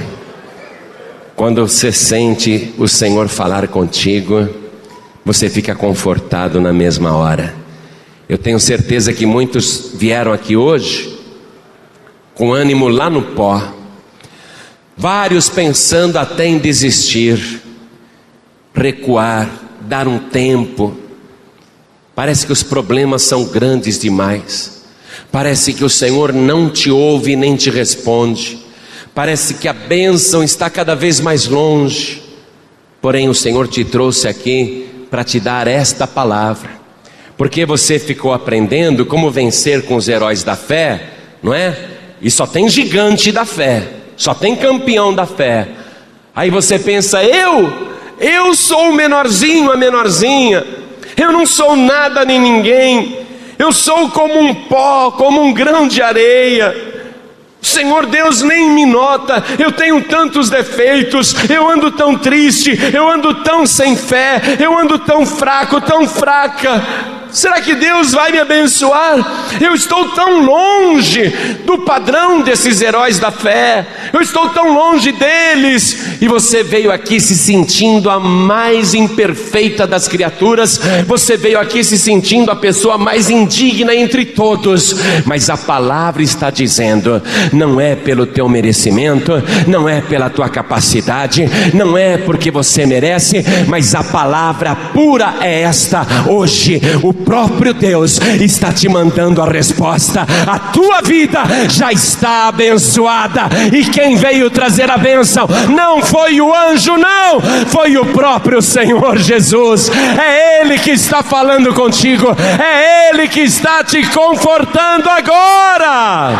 Quando você sente o Senhor falar contigo, você fica confortado na mesma hora. Eu tenho certeza que muitos vieram aqui hoje com ânimo lá no pó, vários pensando até em desistir, recuar, dar um tempo. Parece que os problemas são grandes demais. Parece que o Senhor não te ouve nem te responde. Parece que a bênção está cada vez mais longe. Porém, o Senhor te trouxe aqui para te dar esta palavra, porque você ficou aprendendo como vencer com os heróis da fé, não é? E só tem gigante da fé, só tem campeão da fé. Aí você pensa, eu, eu sou o menorzinho, a menorzinha, eu não sou nada nem ninguém, eu sou como um pó, como um grão de areia. Senhor Deus nem me nota, eu tenho tantos defeitos, eu ando tão triste, eu ando tão sem fé, eu ando tão fraco, tão fraca. Será que Deus vai me abençoar? Eu estou tão longe do padrão desses heróis da fé, eu estou tão longe deles. E você veio aqui se sentindo a mais imperfeita das criaturas, você veio aqui se sentindo a pessoa mais indigna entre todos, mas a palavra está dizendo: não é pelo teu merecimento, não é pela tua capacidade, não é porque você merece, mas a palavra pura é esta hoje. O próprio Deus está te mandando a resposta. A tua vida já está abençoada. E quem veio trazer a bênção não foi o anjo, não, foi o próprio Senhor Jesus. É Ele que está falando contigo, é Ele que está te confortando agora.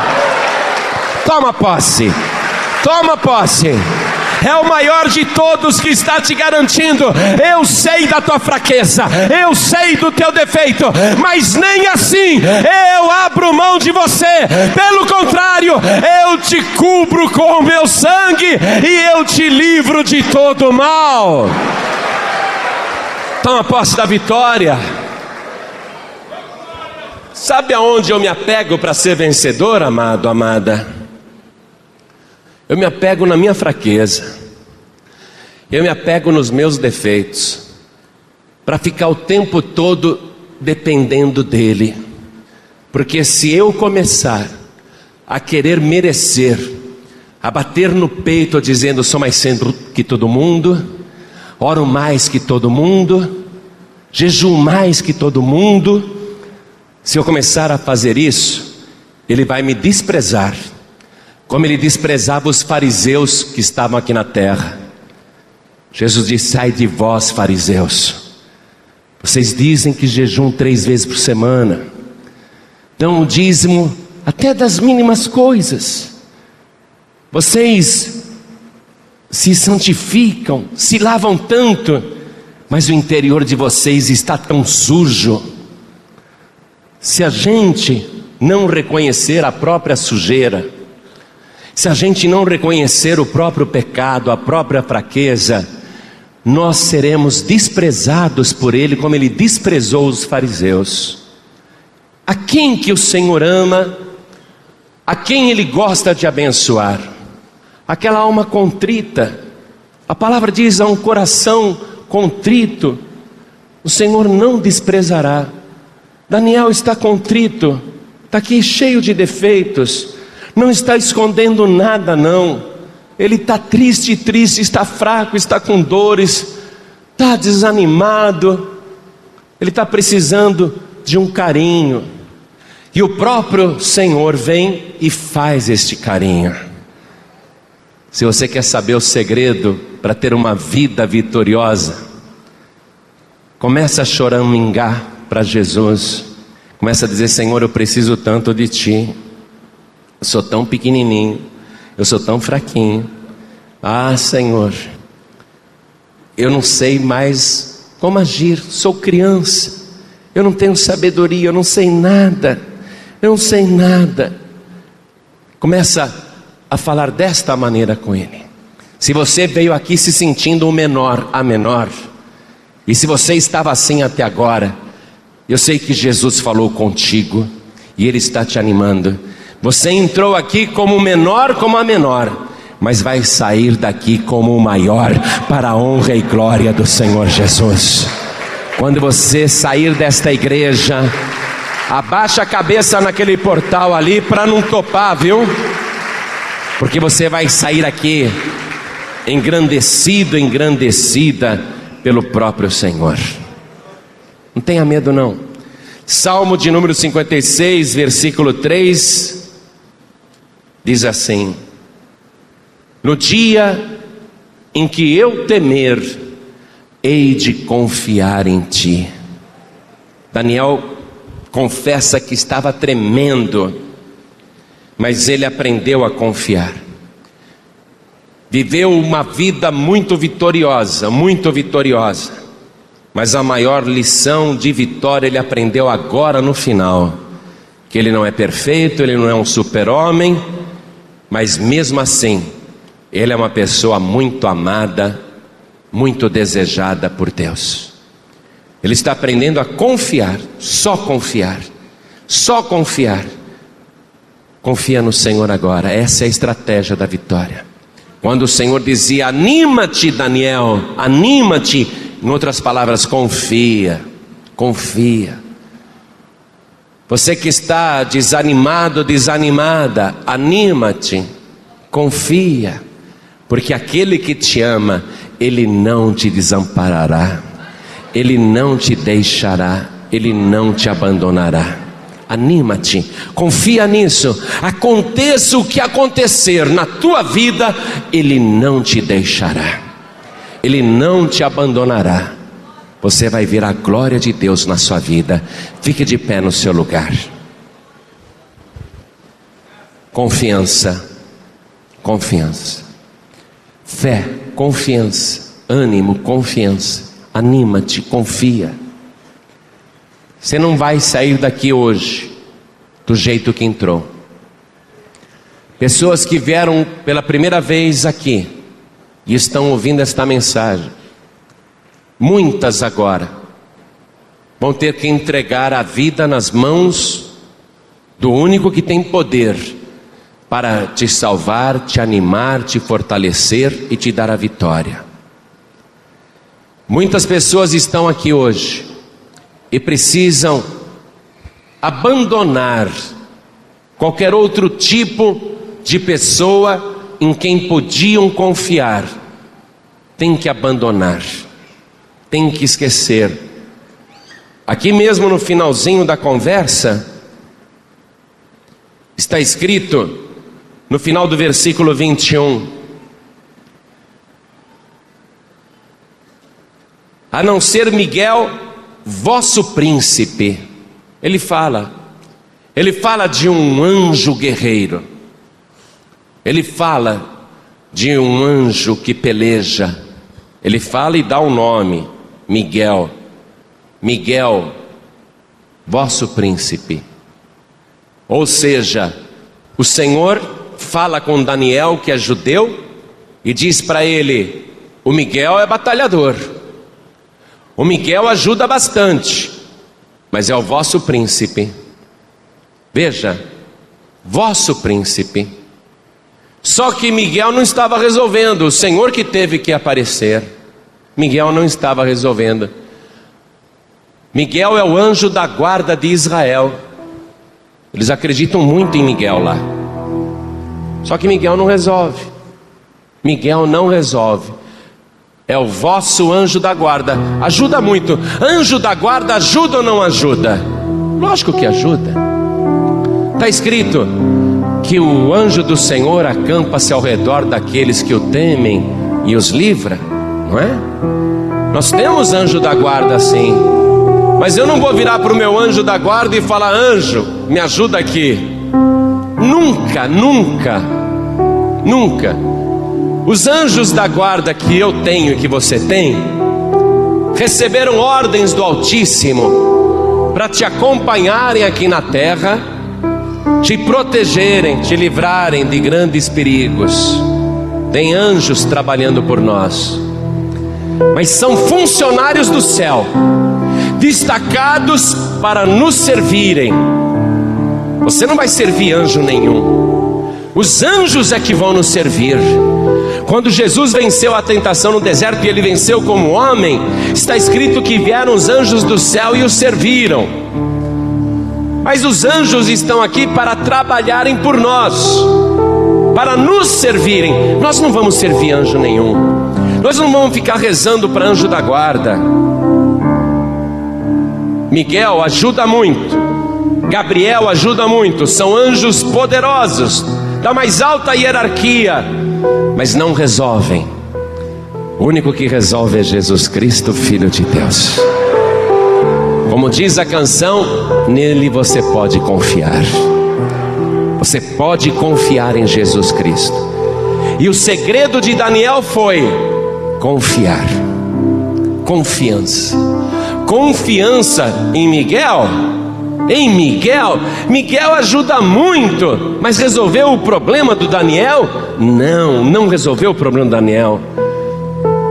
Toma posse. Toma posse é o maior de todos que está te garantindo. Eu sei da tua fraqueza, eu sei do teu defeito, mas nem assim eu abro mão de você. Pelo contrário, eu te cubro com o meu sangue e eu te livro de todo mal. Toma posse da vitória. Sabe aonde eu me apego para ser vencedor, amado, amada? Eu me apego na minha fraqueza. Eu me apego nos meus defeitos. Para ficar o tempo todo dependendo dele. Porque se eu começar a querer merecer, a bater no peito dizendo sou mais santo que todo mundo, oro mais que todo mundo, jejuo mais que todo mundo, se eu começar a fazer isso, ele vai me desprezar como ele desprezava os fariseus que estavam aqui na terra. Jesus disse: Sai de vós, fariseus. Vocês dizem que jejum três vezes por semana, dão o dízimo até das mínimas coisas. Vocês se santificam, se lavam tanto, mas o interior de vocês está tão sujo. Se a gente não reconhecer a própria sujeira, se a gente não reconhecer o próprio pecado, a própria fraqueza, nós seremos desprezados por Ele, como Ele desprezou os fariseus. A quem que o Senhor ama, a quem Ele gosta de abençoar? Aquela alma contrita, a palavra diz a um coração contrito, o Senhor não desprezará. Daniel está contrito, está aqui cheio de defeitos, não está escondendo nada, não. Ele está triste, triste, está fraco, está com dores, está desanimado. Ele está precisando de um carinho. E o próprio Senhor vem e faz este carinho. Se você quer saber o segredo para ter uma vida vitoriosa, começa a choramingar para Jesus. Começa a dizer: Senhor, eu preciso tanto de Ti. Eu sou tão pequenininho, eu sou tão fraquinho. Ah, Senhor, eu não sei mais como agir, sou criança, eu não tenho sabedoria, eu não sei nada, eu não sei nada. Começa a falar desta maneira com Ele. Se você veio aqui se sentindo o menor, a menor, e se você estava assim até agora, eu sei que Jesus falou contigo e Ele está te animando. Você entrou aqui como o menor, como a menor, mas vai sair daqui como o maior, para a honra e glória do Senhor Jesus. Quando você sair desta igreja, abaixa a cabeça naquele portal ali para não topar, viu? Porque você vai sair aqui engrandecido, engrandecida pelo próprio Senhor. Não tenha medo não. Salmo de número 56, versículo 3 diz assim: No dia em que eu temer, hei de confiar em ti. Daniel confessa que estava tremendo, mas ele aprendeu a confiar. Viveu uma vida muito vitoriosa, muito vitoriosa. Mas a maior lição de vitória ele aprendeu agora no final: que ele não é perfeito, ele não é um super-homem, mas mesmo assim, ele é uma pessoa muito amada, muito desejada por Deus. Ele está aprendendo a confiar, só confiar, só confiar. Confia no Senhor agora, essa é a estratégia da vitória. Quando o Senhor dizia: Anima-te, Daniel, anima-te, em outras palavras, confia, confia. Você que está desanimado, desanimada, anima-te, confia, porque aquele que te ama, ele não te desamparará, ele não te deixará, ele não te abandonará. Anima-te, confia nisso. Aconteça o que acontecer na tua vida, Ele não te deixará, Ele não te abandonará você vai ver a glória de Deus na sua vida. Fique de pé no seu lugar. Confiança confiança. Fé, confiança, ânimo, confiança. Anima-te, confia. Você não vai sair daqui hoje do jeito que entrou. Pessoas que vieram pela primeira vez aqui e estão ouvindo esta mensagem, muitas agora vão ter que entregar a vida nas mãos do único que tem poder para te salvar, te animar, te fortalecer e te dar a vitória. Muitas pessoas estão aqui hoje e precisam abandonar qualquer outro tipo de pessoa em quem podiam confiar. Tem que abandonar, tem que esquecer. Aqui mesmo no finalzinho da conversa, está escrito, no final do versículo 21, a não ser Miguel vosso príncipe. Ele fala, ele fala de um anjo guerreiro, ele fala de um anjo que peleja, ele fala e dá o um nome, Miguel. Miguel, vosso príncipe. Ou seja, o Senhor fala com Daniel, que é judeu, e diz para ele: o Miguel é batalhador. O Miguel ajuda bastante, mas é o vosso príncipe. Veja, vosso príncipe. Só que Miguel não estava resolvendo, o Senhor que teve que aparecer. Miguel não estava resolvendo. Miguel é o anjo da guarda de Israel. Eles acreditam muito em Miguel lá. Só que Miguel não resolve. Miguel não resolve é o vosso anjo da guarda. Ajuda muito. Anjo da guarda ajuda ou não ajuda? Lógico que ajuda. Está escrito que o anjo do Senhor acampa-se ao redor daqueles que o temem e os livra, não é? Nós temos anjo da guarda sim, mas eu não vou virar para o meu anjo da guarda e falar: anjo, me ajuda aqui. Nunca, nunca, nunca. Os anjos da guarda que eu tenho e que você tem, receberam ordens do Altíssimo para te acompanharem aqui na terra, te protegerem, te livrarem de grandes perigos. Tem anjos trabalhando por nós, mas são funcionários do céu, destacados para nos servirem. Você não vai servir anjo nenhum, os anjos é que vão nos servir. Quando Jesus venceu a tentação no deserto e ele venceu como homem, está escrito que vieram os anjos do céu e o serviram. Mas os anjos estão aqui para trabalharem por nós, para nos servirem. Nós não vamos servir anjo nenhum, nós não vamos ficar rezando para anjo da guarda. Miguel ajuda muito, Gabriel ajuda muito, são anjos poderosos, da mais alta hierarquia mas não resolvem. O único que resolve é Jesus Cristo, Filho de Deus. Como diz a canção, nele você pode confiar. Você pode confiar em Jesus Cristo. E o segredo de Daniel foi confiar. Confiança. Confiança em Miguel em Miguel. Miguel ajuda muito, mas resolveu o problema do Daniel? Não, não resolveu o problema do Daniel.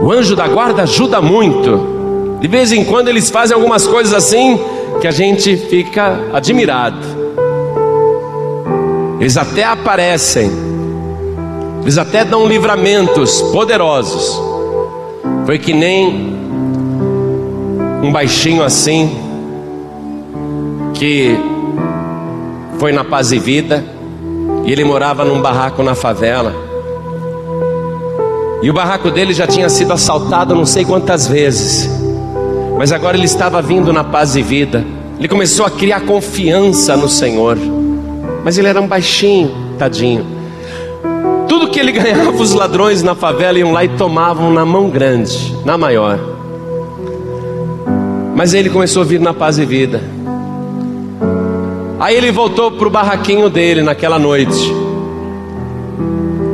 O anjo da guarda ajuda muito. De vez em quando eles fazem algumas coisas assim que a gente fica admirado. Eles até aparecem, eles até dão livramentos poderosos. Foi que nem um baixinho assim, que foi na Paz e Vida e ele morava num barraco na favela. E o barraco dele já tinha sido assaltado não sei quantas vezes. Mas agora ele estava vindo na paz e vida. Ele começou a criar confiança no Senhor. Mas ele era um baixinho, tadinho. Tudo que ele ganhava, os ladrões na favela iam lá e tomavam na mão grande, na maior. Mas ele começou a vir na paz e vida. Aí ele voltou para o barraquinho dele naquela noite.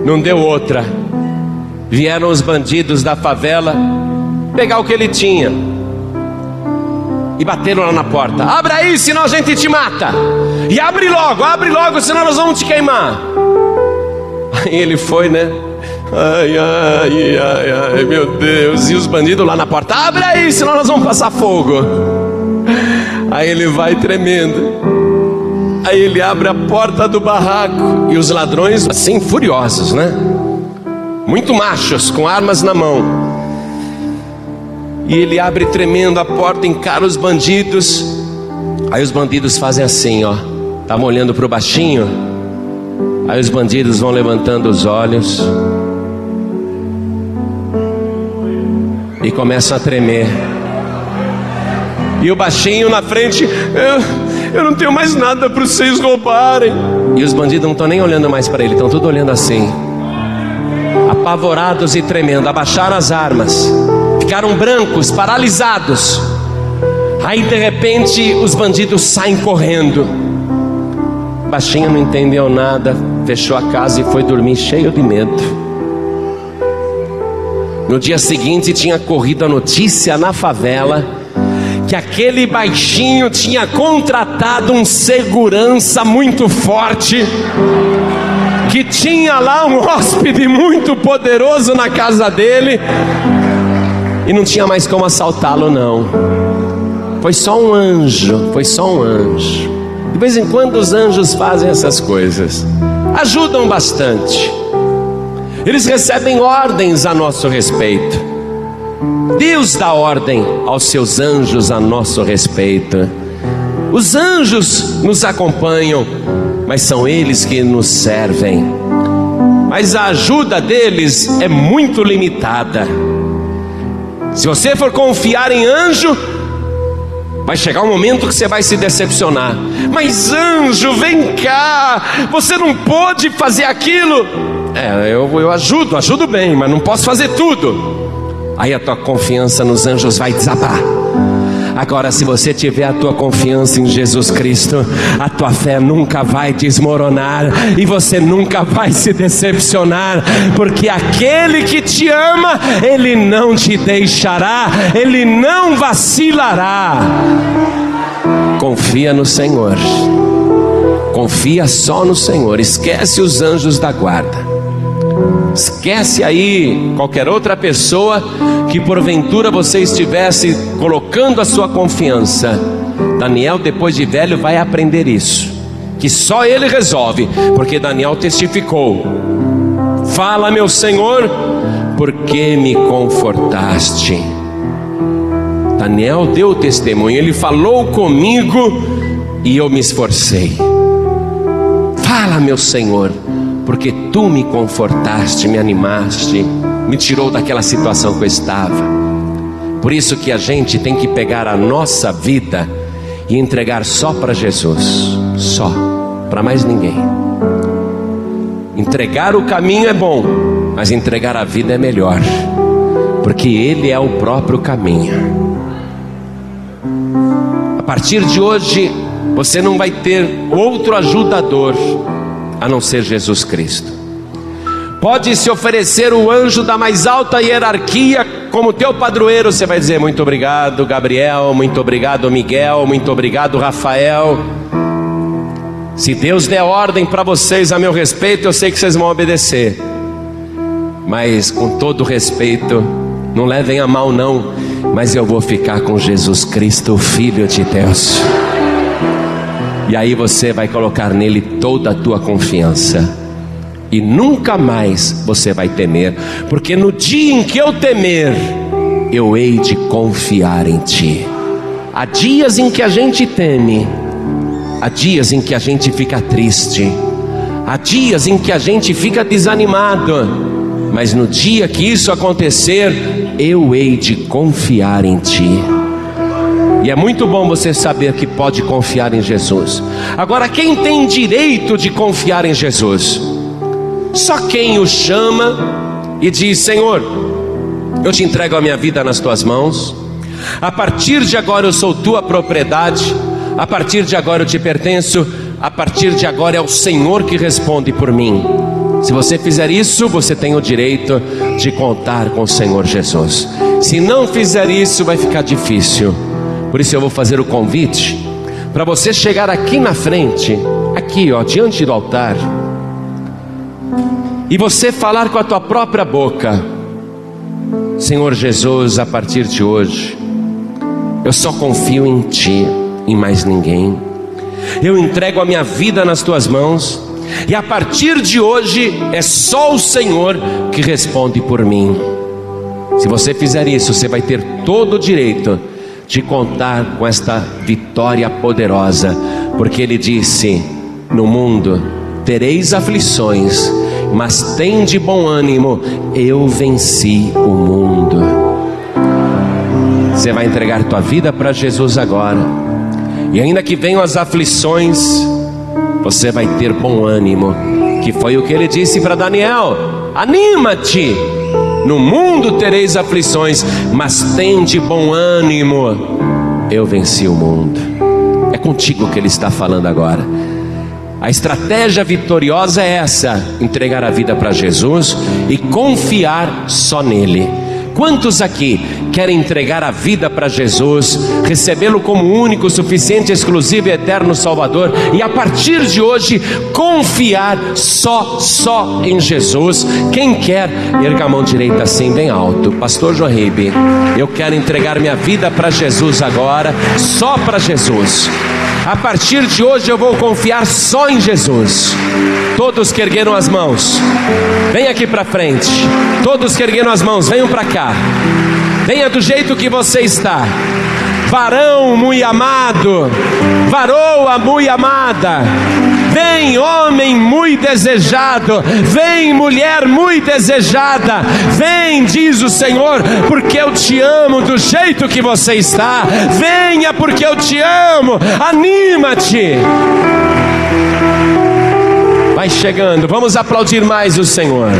Não deu outra. Vieram os bandidos da favela pegar o que ele tinha e bateram lá na porta. Abre aí, senão a gente te mata. E abre logo, abre logo, senão nós vamos te queimar. Aí ele foi, né? Ai, ai, ai, ai, meu Deus. E os bandidos lá na porta, abre aí, senão nós vamos passar fogo. Aí ele vai tremendo. Aí ele abre a porta do barraco. E os ladrões, assim, furiosos, né? Muito machos, com armas na mão. E ele abre tremendo a porta, encara os bandidos. Aí os bandidos fazem assim, ó. Estavam olhando para o baixinho. Aí os bandidos vão levantando os olhos. e começam a tremer. E o baixinho na frente, eu, eu não tenho mais nada para vocês roubarem. E os bandidos não estão nem olhando mais para ele, estão tudo olhando assim, apavorados e tremendo. Abaixaram as armas, ficaram brancos, paralisados. Aí de repente os bandidos saem correndo. O baixinho não entendeu nada, fechou a casa e foi dormir cheio de medo. No dia seguinte tinha corrido a notícia na favela que aquele baixinho tinha contratado um segurança muito forte, que tinha lá um hóspede muito poderoso na casa dele e não tinha mais como assaltá-lo não. Foi só um anjo, foi só um anjo. De vez em quando os anjos fazem essas coisas, ajudam bastante. Eles recebem ordens a nosso respeito. Deus dá ordem aos seus anjos a nosso respeito. Os anjos nos acompanham, mas são eles que nos servem. Mas a ajuda deles é muito limitada. Se você for confiar em anjo, vai chegar um momento que você vai se decepcionar. Mas anjo, vem cá, você não pode fazer aquilo. É, eu, eu ajudo, ajudo bem, mas não posso fazer tudo. Aí a tua confiança nos anjos vai desabar. Agora, se você tiver a tua confiança em Jesus Cristo, a tua fé nunca vai desmoronar e você nunca vai se decepcionar, porque aquele que te ama, ele não te deixará, ele não vacilará. Confia no Senhor. Confia só no Senhor, esquece os anjos da guarda. Esquece aí qualquer outra pessoa que porventura você estivesse colocando a sua confiança. Daniel, depois de velho, vai aprender isso. Que só ele resolve, porque Daniel testificou: Fala, meu Senhor, porque me confortaste. Daniel deu testemunho, ele falou comigo e eu me esforcei. Fala, meu Senhor, porque tu me confortaste, me animaste, me tirou daquela situação que eu estava. Por isso que a gente tem que pegar a nossa vida e entregar só para Jesus, só, para mais ninguém. Entregar o caminho é bom, mas entregar a vida é melhor, porque Ele é o próprio caminho. A partir de hoje, você não vai ter outro ajudador a não ser Jesus Cristo. Pode se oferecer o anjo da mais alta hierarquia como teu padroeiro, você vai dizer muito obrigado, Gabriel, muito obrigado, Miguel, muito obrigado, Rafael. Se Deus der ordem para vocês a meu respeito, eu sei que vocês vão obedecer. Mas com todo respeito, não levem a mal não, mas eu vou ficar com Jesus Cristo, filho de Deus. E aí você vai colocar nele toda a tua confiança. E nunca mais você vai temer, porque no dia em que eu temer, eu hei de confiar em ti. Há dias em que a gente teme, há dias em que a gente fica triste, há dias em que a gente fica desanimado, mas no dia que isso acontecer, eu hei de confiar em ti. E é muito bom você saber que pode confiar em Jesus. Agora, quem tem direito de confiar em Jesus? Só quem o chama e diz: Senhor, eu te entrego a minha vida nas tuas mãos. A partir de agora eu sou tua propriedade. A partir de agora eu te pertenço. A partir de agora é o Senhor que responde por mim. Se você fizer isso, você tem o direito de contar com o Senhor Jesus. Se não fizer isso, vai ficar difícil. Por isso eu vou fazer o convite para você chegar aqui na frente, aqui, ó, diante do altar, e você falar com a tua própria boca: Senhor Jesus, a partir de hoje, eu só confio em Ti, em mais ninguém. Eu entrego a minha vida nas tuas mãos e a partir de hoje é só o Senhor que responde por mim. Se você fizer isso, você vai ter todo o direito de contar com esta vitória poderosa, porque Ele disse: No mundo tereis aflições, mas tem de bom ânimo, eu venci o mundo. Você vai entregar tua vida para Jesus agora, e ainda que venham as aflições, você vai ter bom ânimo, que foi o que ele disse para Daniel: anima-te, no mundo tereis aflições, mas tende bom ânimo, eu venci o mundo. É contigo que ele está falando agora. A estratégia vitoriosa é essa: entregar a vida para Jesus e confiar só nele. Quantos aqui querem entregar a vida para Jesus, recebê-lo como único, suficiente, exclusivo e eterno Salvador e a partir de hoje confiar só, só em Jesus? Quem quer, erga a mão direita assim, bem alto. Pastor Joaíbe, eu quero entregar minha vida para Jesus agora, só para Jesus. A partir de hoje eu vou confiar só em Jesus. Todos que ergueram as mãos, vem aqui para frente. Todos que ergueram as mãos, venham para cá. Venha do jeito que você está. Varão muito amado, varoa muito amada. Vem, homem muito desejado, vem, mulher muito desejada, vem, diz o Senhor, porque eu te amo do jeito que você está. Venha, porque eu te amo, anima-te. Vai chegando, vamos aplaudir mais o Senhor.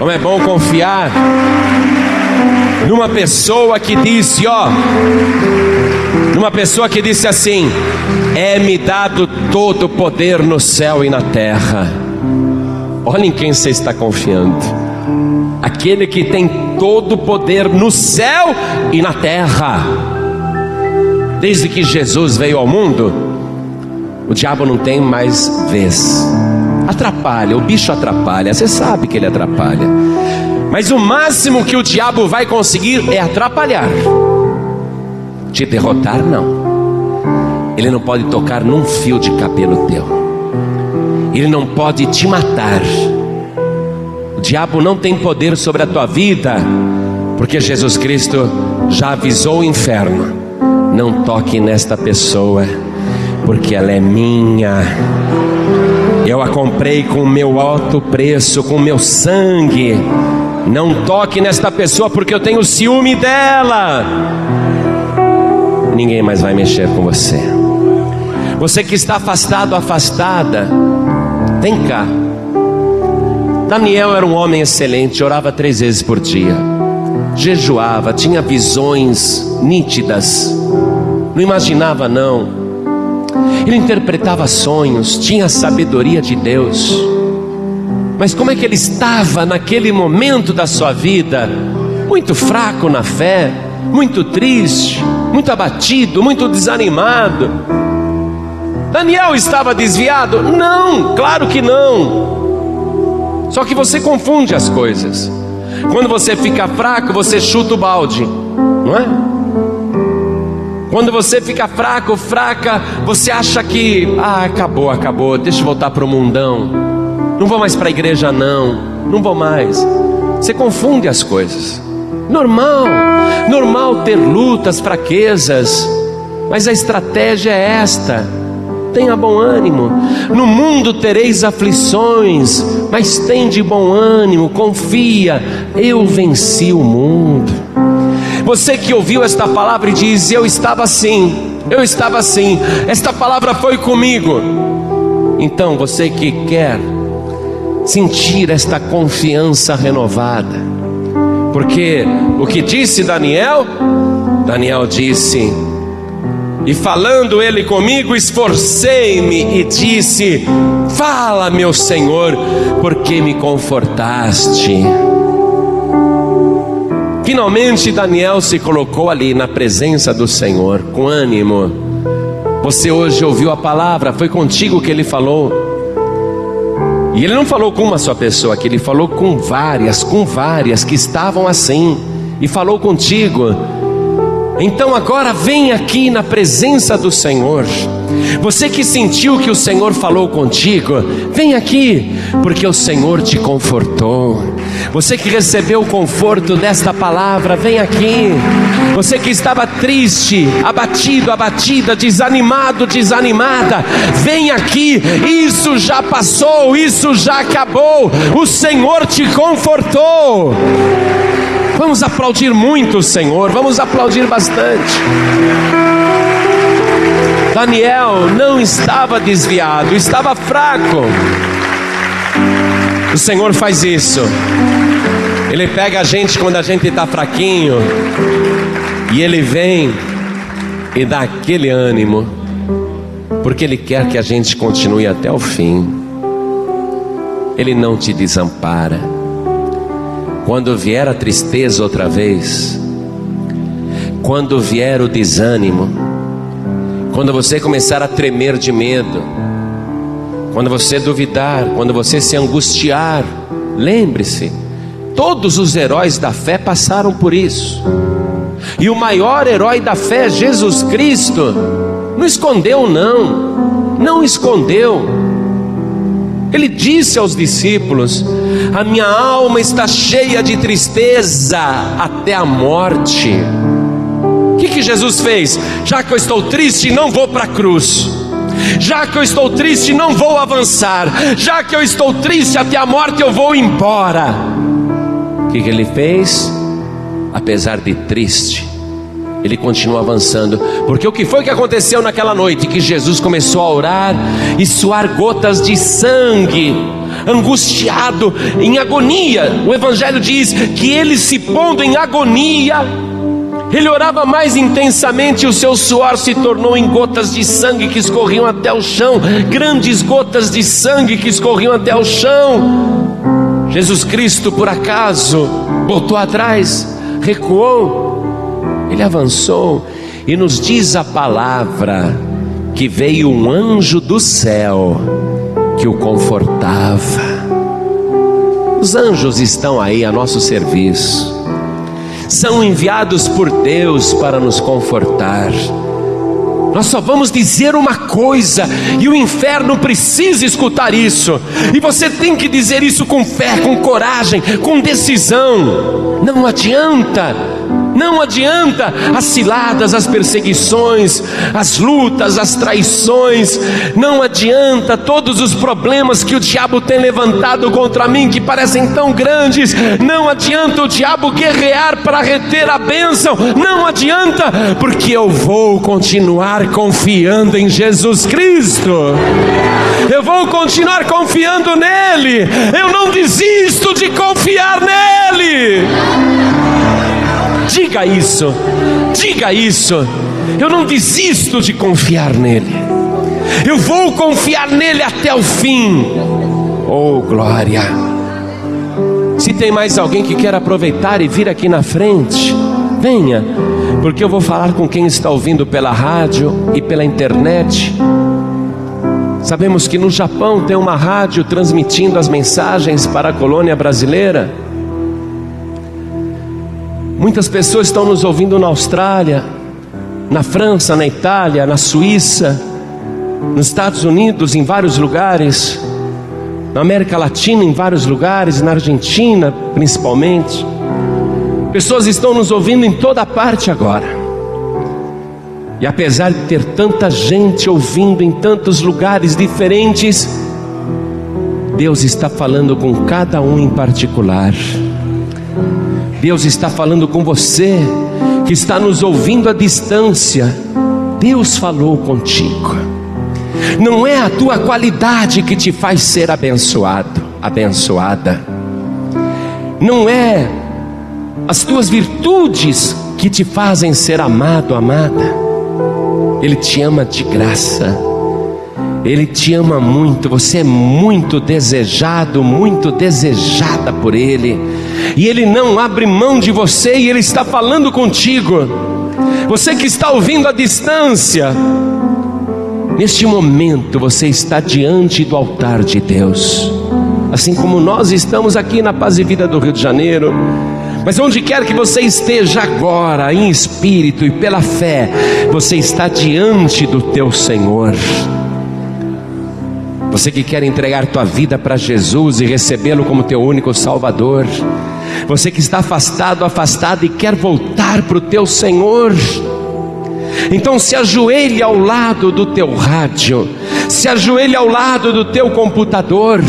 Como é bom confiar numa pessoa que disse, ó, numa pessoa que disse assim: É-me dado todo o poder no céu e na terra. Olha em quem você está confiando. Aquele que tem todo o poder no céu e na terra. Desde que Jesus veio ao mundo, o diabo não tem mais vez. Atrapalha, o bicho atrapalha, você sabe que ele atrapalha. Mas o máximo que o diabo vai conseguir é atrapalhar. Te derrotar, não. Ele não pode tocar num fio de cabelo teu. Ele não pode te matar. O diabo não tem poder sobre a tua vida, porque Jesus Cristo já avisou o inferno: não toque nesta pessoa, porque ela é minha. Eu a comprei com o meu alto preço, com o meu sangue. Não toque nesta pessoa porque eu tenho ciúme dela. Ninguém mais vai mexer com você. Você que está afastado, afastada, vem cá. Daniel era um homem excelente, orava três vezes por dia, jejuava, tinha visões nítidas, não imaginava não. Ele interpretava sonhos, tinha a sabedoria de Deus. Mas como é que ele estava naquele momento da sua vida? Muito fraco na fé, muito triste, muito abatido, muito desanimado. Daniel estava desviado? Não, claro que não. Só que você confunde as coisas. Quando você fica fraco, você chuta o balde, não é? Quando você fica fraco, fraca, você acha que, ah, acabou, acabou, deixa eu voltar para o mundão. Não vou mais para a igreja, não. Não vou mais. Você confunde as coisas. Normal, normal ter lutas, fraquezas, mas a estratégia é esta. Tenha bom ânimo. No mundo tereis aflições, mas tem de bom ânimo, confia. Eu venci o mundo. Você que ouviu esta palavra e diz: Eu estava assim, eu estava assim, esta palavra foi comigo. Então, você que quer sentir esta confiança renovada. Porque o que disse Daniel? Daniel disse: E falando ele comigo, esforcei-me e disse: Fala, meu Senhor, porque me confortaste. Finalmente Daniel se colocou ali na presença do Senhor, com ânimo. Você hoje ouviu a palavra, foi contigo que ele falou. E ele não falou com uma só pessoa aqui, ele falou com várias, com várias que estavam assim, e falou contigo. Então agora vem aqui na presença do Senhor. Você que sentiu que o Senhor falou contigo, vem aqui, porque o Senhor te confortou. Você que recebeu o conforto desta palavra, vem aqui. Você que estava triste, abatido, abatida, desanimado, desanimada, vem aqui. Isso já passou, isso já acabou. O Senhor te confortou. Vamos aplaudir muito o Senhor, vamos aplaudir bastante. Daniel não estava desviado, estava fraco. O Senhor faz isso. Ele pega a gente quando a gente está fraquinho e ele vem e dá aquele ânimo, porque ele quer que a gente continue até o fim. Ele não te desampara. Quando vier a tristeza outra vez, quando vier o desânimo, quando você começar a tremer de medo, quando você duvidar, quando você se angustiar, lembre-se, todos os heróis da fé passaram por isso. E o maior herói da fé, Jesus Cristo, não escondeu, não, não escondeu. Ele disse aos discípulos: A minha alma está cheia de tristeza até a morte. O que, que Jesus fez? Já que eu estou triste, não vou para a cruz. Já que eu estou triste, não vou avançar. Já que eu estou triste até a morte, eu vou embora. O que, que ele fez? Apesar de triste, ele continua avançando, porque o que foi que aconteceu naquela noite? Que Jesus começou a orar e suar gotas de sangue, angustiado, em agonia. O Evangelho diz que ele se pondo em agonia, ele orava mais intensamente, e o seu suor se tornou em gotas de sangue que escorriam até o chão, grandes gotas de sangue que escorriam até o chão. Jesus Cristo, por acaso, voltou atrás, recuou, ele avançou e nos diz a palavra que veio um anjo do céu que o confortava. Os anjos estão aí a nosso serviço, são enviados por Deus para nos confortar. Nós só vamos dizer uma coisa, e o inferno precisa escutar isso, e você tem que dizer isso com fé, com coragem, com decisão. Não adianta não adianta as ciladas, as perseguições, as lutas, as traições. Não adianta todos os problemas que o diabo tem levantado contra mim, que parecem tão grandes. Não adianta o diabo guerrear para reter a bênção. Não adianta, porque eu vou continuar confiando em Jesus Cristo. Eu vou continuar confiando nele. Eu não desisto de confiar nele. Diga isso, diga isso. Eu não desisto de confiar nele. Eu vou confiar nele até o fim. Oh, glória. Se tem mais alguém que quer aproveitar e vir aqui na frente, venha, porque eu vou falar com quem está ouvindo pela rádio e pela internet. Sabemos que no Japão tem uma rádio transmitindo as mensagens para a colônia brasileira. Muitas pessoas estão nos ouvindo na Austrália, na França, na Itália, na Suíça, nos Estados Unidos, em vários lugares, na América Latina, em vários lugares, na Argentina principalmente. Pessoas estão nos ouvindo em toda parte agora. E apesar de ter tanta gente ouvindo em tantos lugares diferentes, Deus está falando com cada um em particular. Deus está falando com você, que está nos ouvindo à distância. Deus falou contigo. Não é a tua qualidade que te faz ser abençoado, abençoada. Não é as tuas virtudes que te fazem ser amado, amada. Ele te ama de graça. Ele te ama muito, você é muito desejado, muito desejada por Ele, e Ele não abre mão de você, e Ele está falando contigo. Você que está ouvindo à distância, neste momento você está diante do altar de Deus, assim como nós estamos aqui na Paz e Vida do Rio de Janeiro. Mas onde quer que você esteja agora, em espírito e pela fé, você está diante do teu Senhor. Você que quer entregar tua vida para Jesus e recebê-lo como teu único Salvador. Você que está afastado, afastado e quer voltar para o teu Senhor. Então se ajoelhe ao lado do teu rádio, se ajoelhe ao lado do teu computador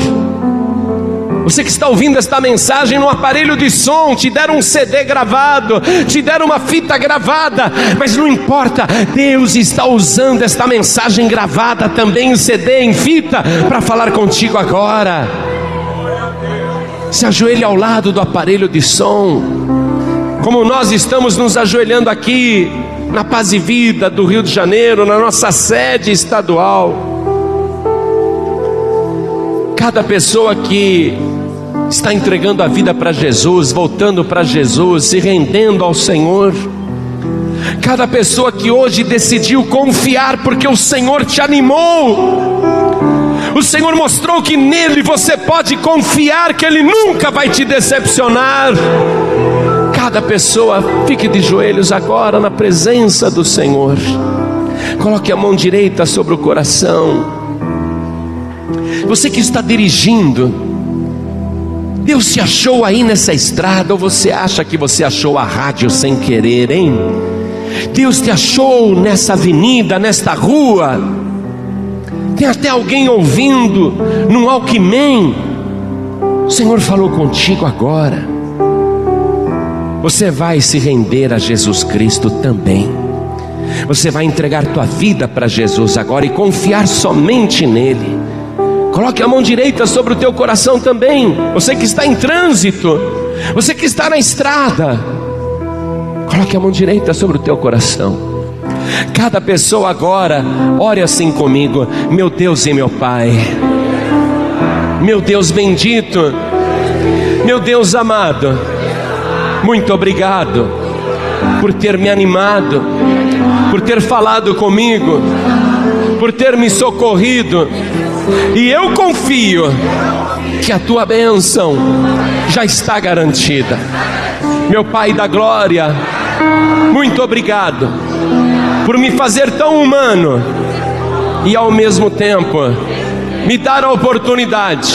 você que está ouvindo esta mensagem no aparelho de som, te deram um CD gravado, te deram uma fita gravada, mas não importa, Deus está usando esta mensagem gravada também em CD, em fita, para falar contigo agora. Se ajoelhe ao lado do aparelho de som, como nós estamos nos ajoelhando aqui na Paz e Vida do Rio de Janeiro, na nossa sede estadual. Cada pessoa que está entregando a vida para Jesus, voltando para Jesus, se rendendo ao Senhor. Cada pessoa que hoje decidiu confiar, porque o Senhor te animou, o Senhor mostrou que nele você pode confiar, que Ele nunca vai te decepcionar. Cada pessoa fique de joelhos agora na presença do Senhor. Coloque a mão direita sobre o coração. Você que está dirigindo, Deus te achou aí nessa estrada, ou você acha que você achou a rádio sem querer, hein? Deus te achou nessa avenida, nesta rua. Tem até alguém ouvindo num Alckmin. O Senhor falou contigo agora. Você vai se render a Jesus Cristo também. Você vai entregar tua vida para Jesus agora e confiar somente nele. Coloque a mão direita sobre o teu coração também. Você que está em trânsito, você que está na estrada, coloque a mão direita sobre o teu coração. Cada pessoa agora, ore assim comigo, meu Deus e meu Pai, meu Deus bendito, meu Deus amado, muito obrigado por ter me animado, por ter falado comigo, por ter me socorrido e eu confio que a tua bênção já está garantida. Meu Pai da glória, muito obrigado por me fazer tão humano e ao mesmo tempo me dar a oportunidade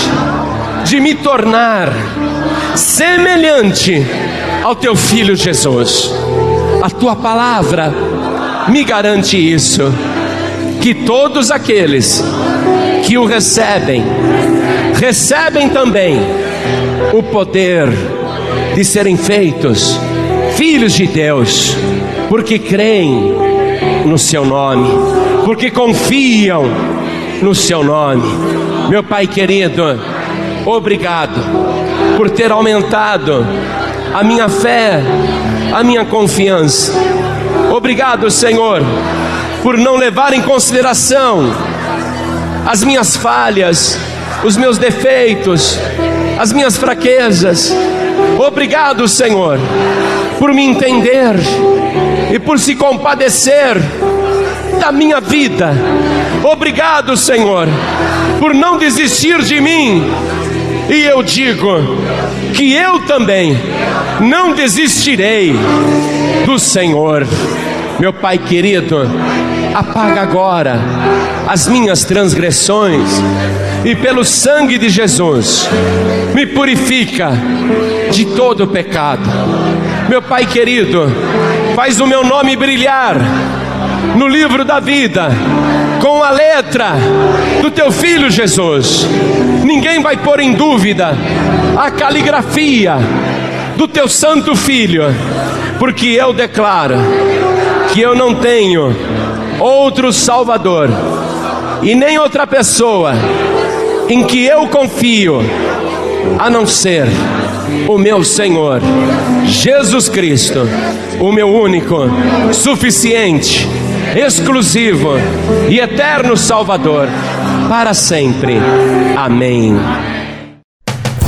de me tornar semelhante ao teu filho Jesus. A tua palavra me garante isso, que todos aqueles que o recebem, recebem também o poder de serem feitos filhos de Deus, porque creem no seu nome, porque confiam no seu nome. Meu Pai querido, obrigado por ter aumentado a minha fé, a minha confiança. Obrigado, Senhor, por não levar em consideração as minhas falhas, os meus defeitos, as minhas fraquezas. Obrigado, Senhor, por me entender e por se compadecer da minha vida. Obrigado, Senhor, por não desistir de mim. E eu digo que eu também não desistirei do Senhor. Meu Pai querido, apaga agora as minhas transgressões e pelo sangue de Jesus me purifica de todo pecado. Meu Pai querido, faz o meu nome brilhar no livro da vida com a letra do teu filho Jesus. Ninguém vai pôr em dúvida a caligrafia do teu santo filho, porque eu declaro que eu não tenho outro Salvador e nem outra pessoa em que eu confio a não ser o meu Senhor Jesus Cristo, o meu único, suficiente exclusivo e eterno Salvador, para sempre. Amém.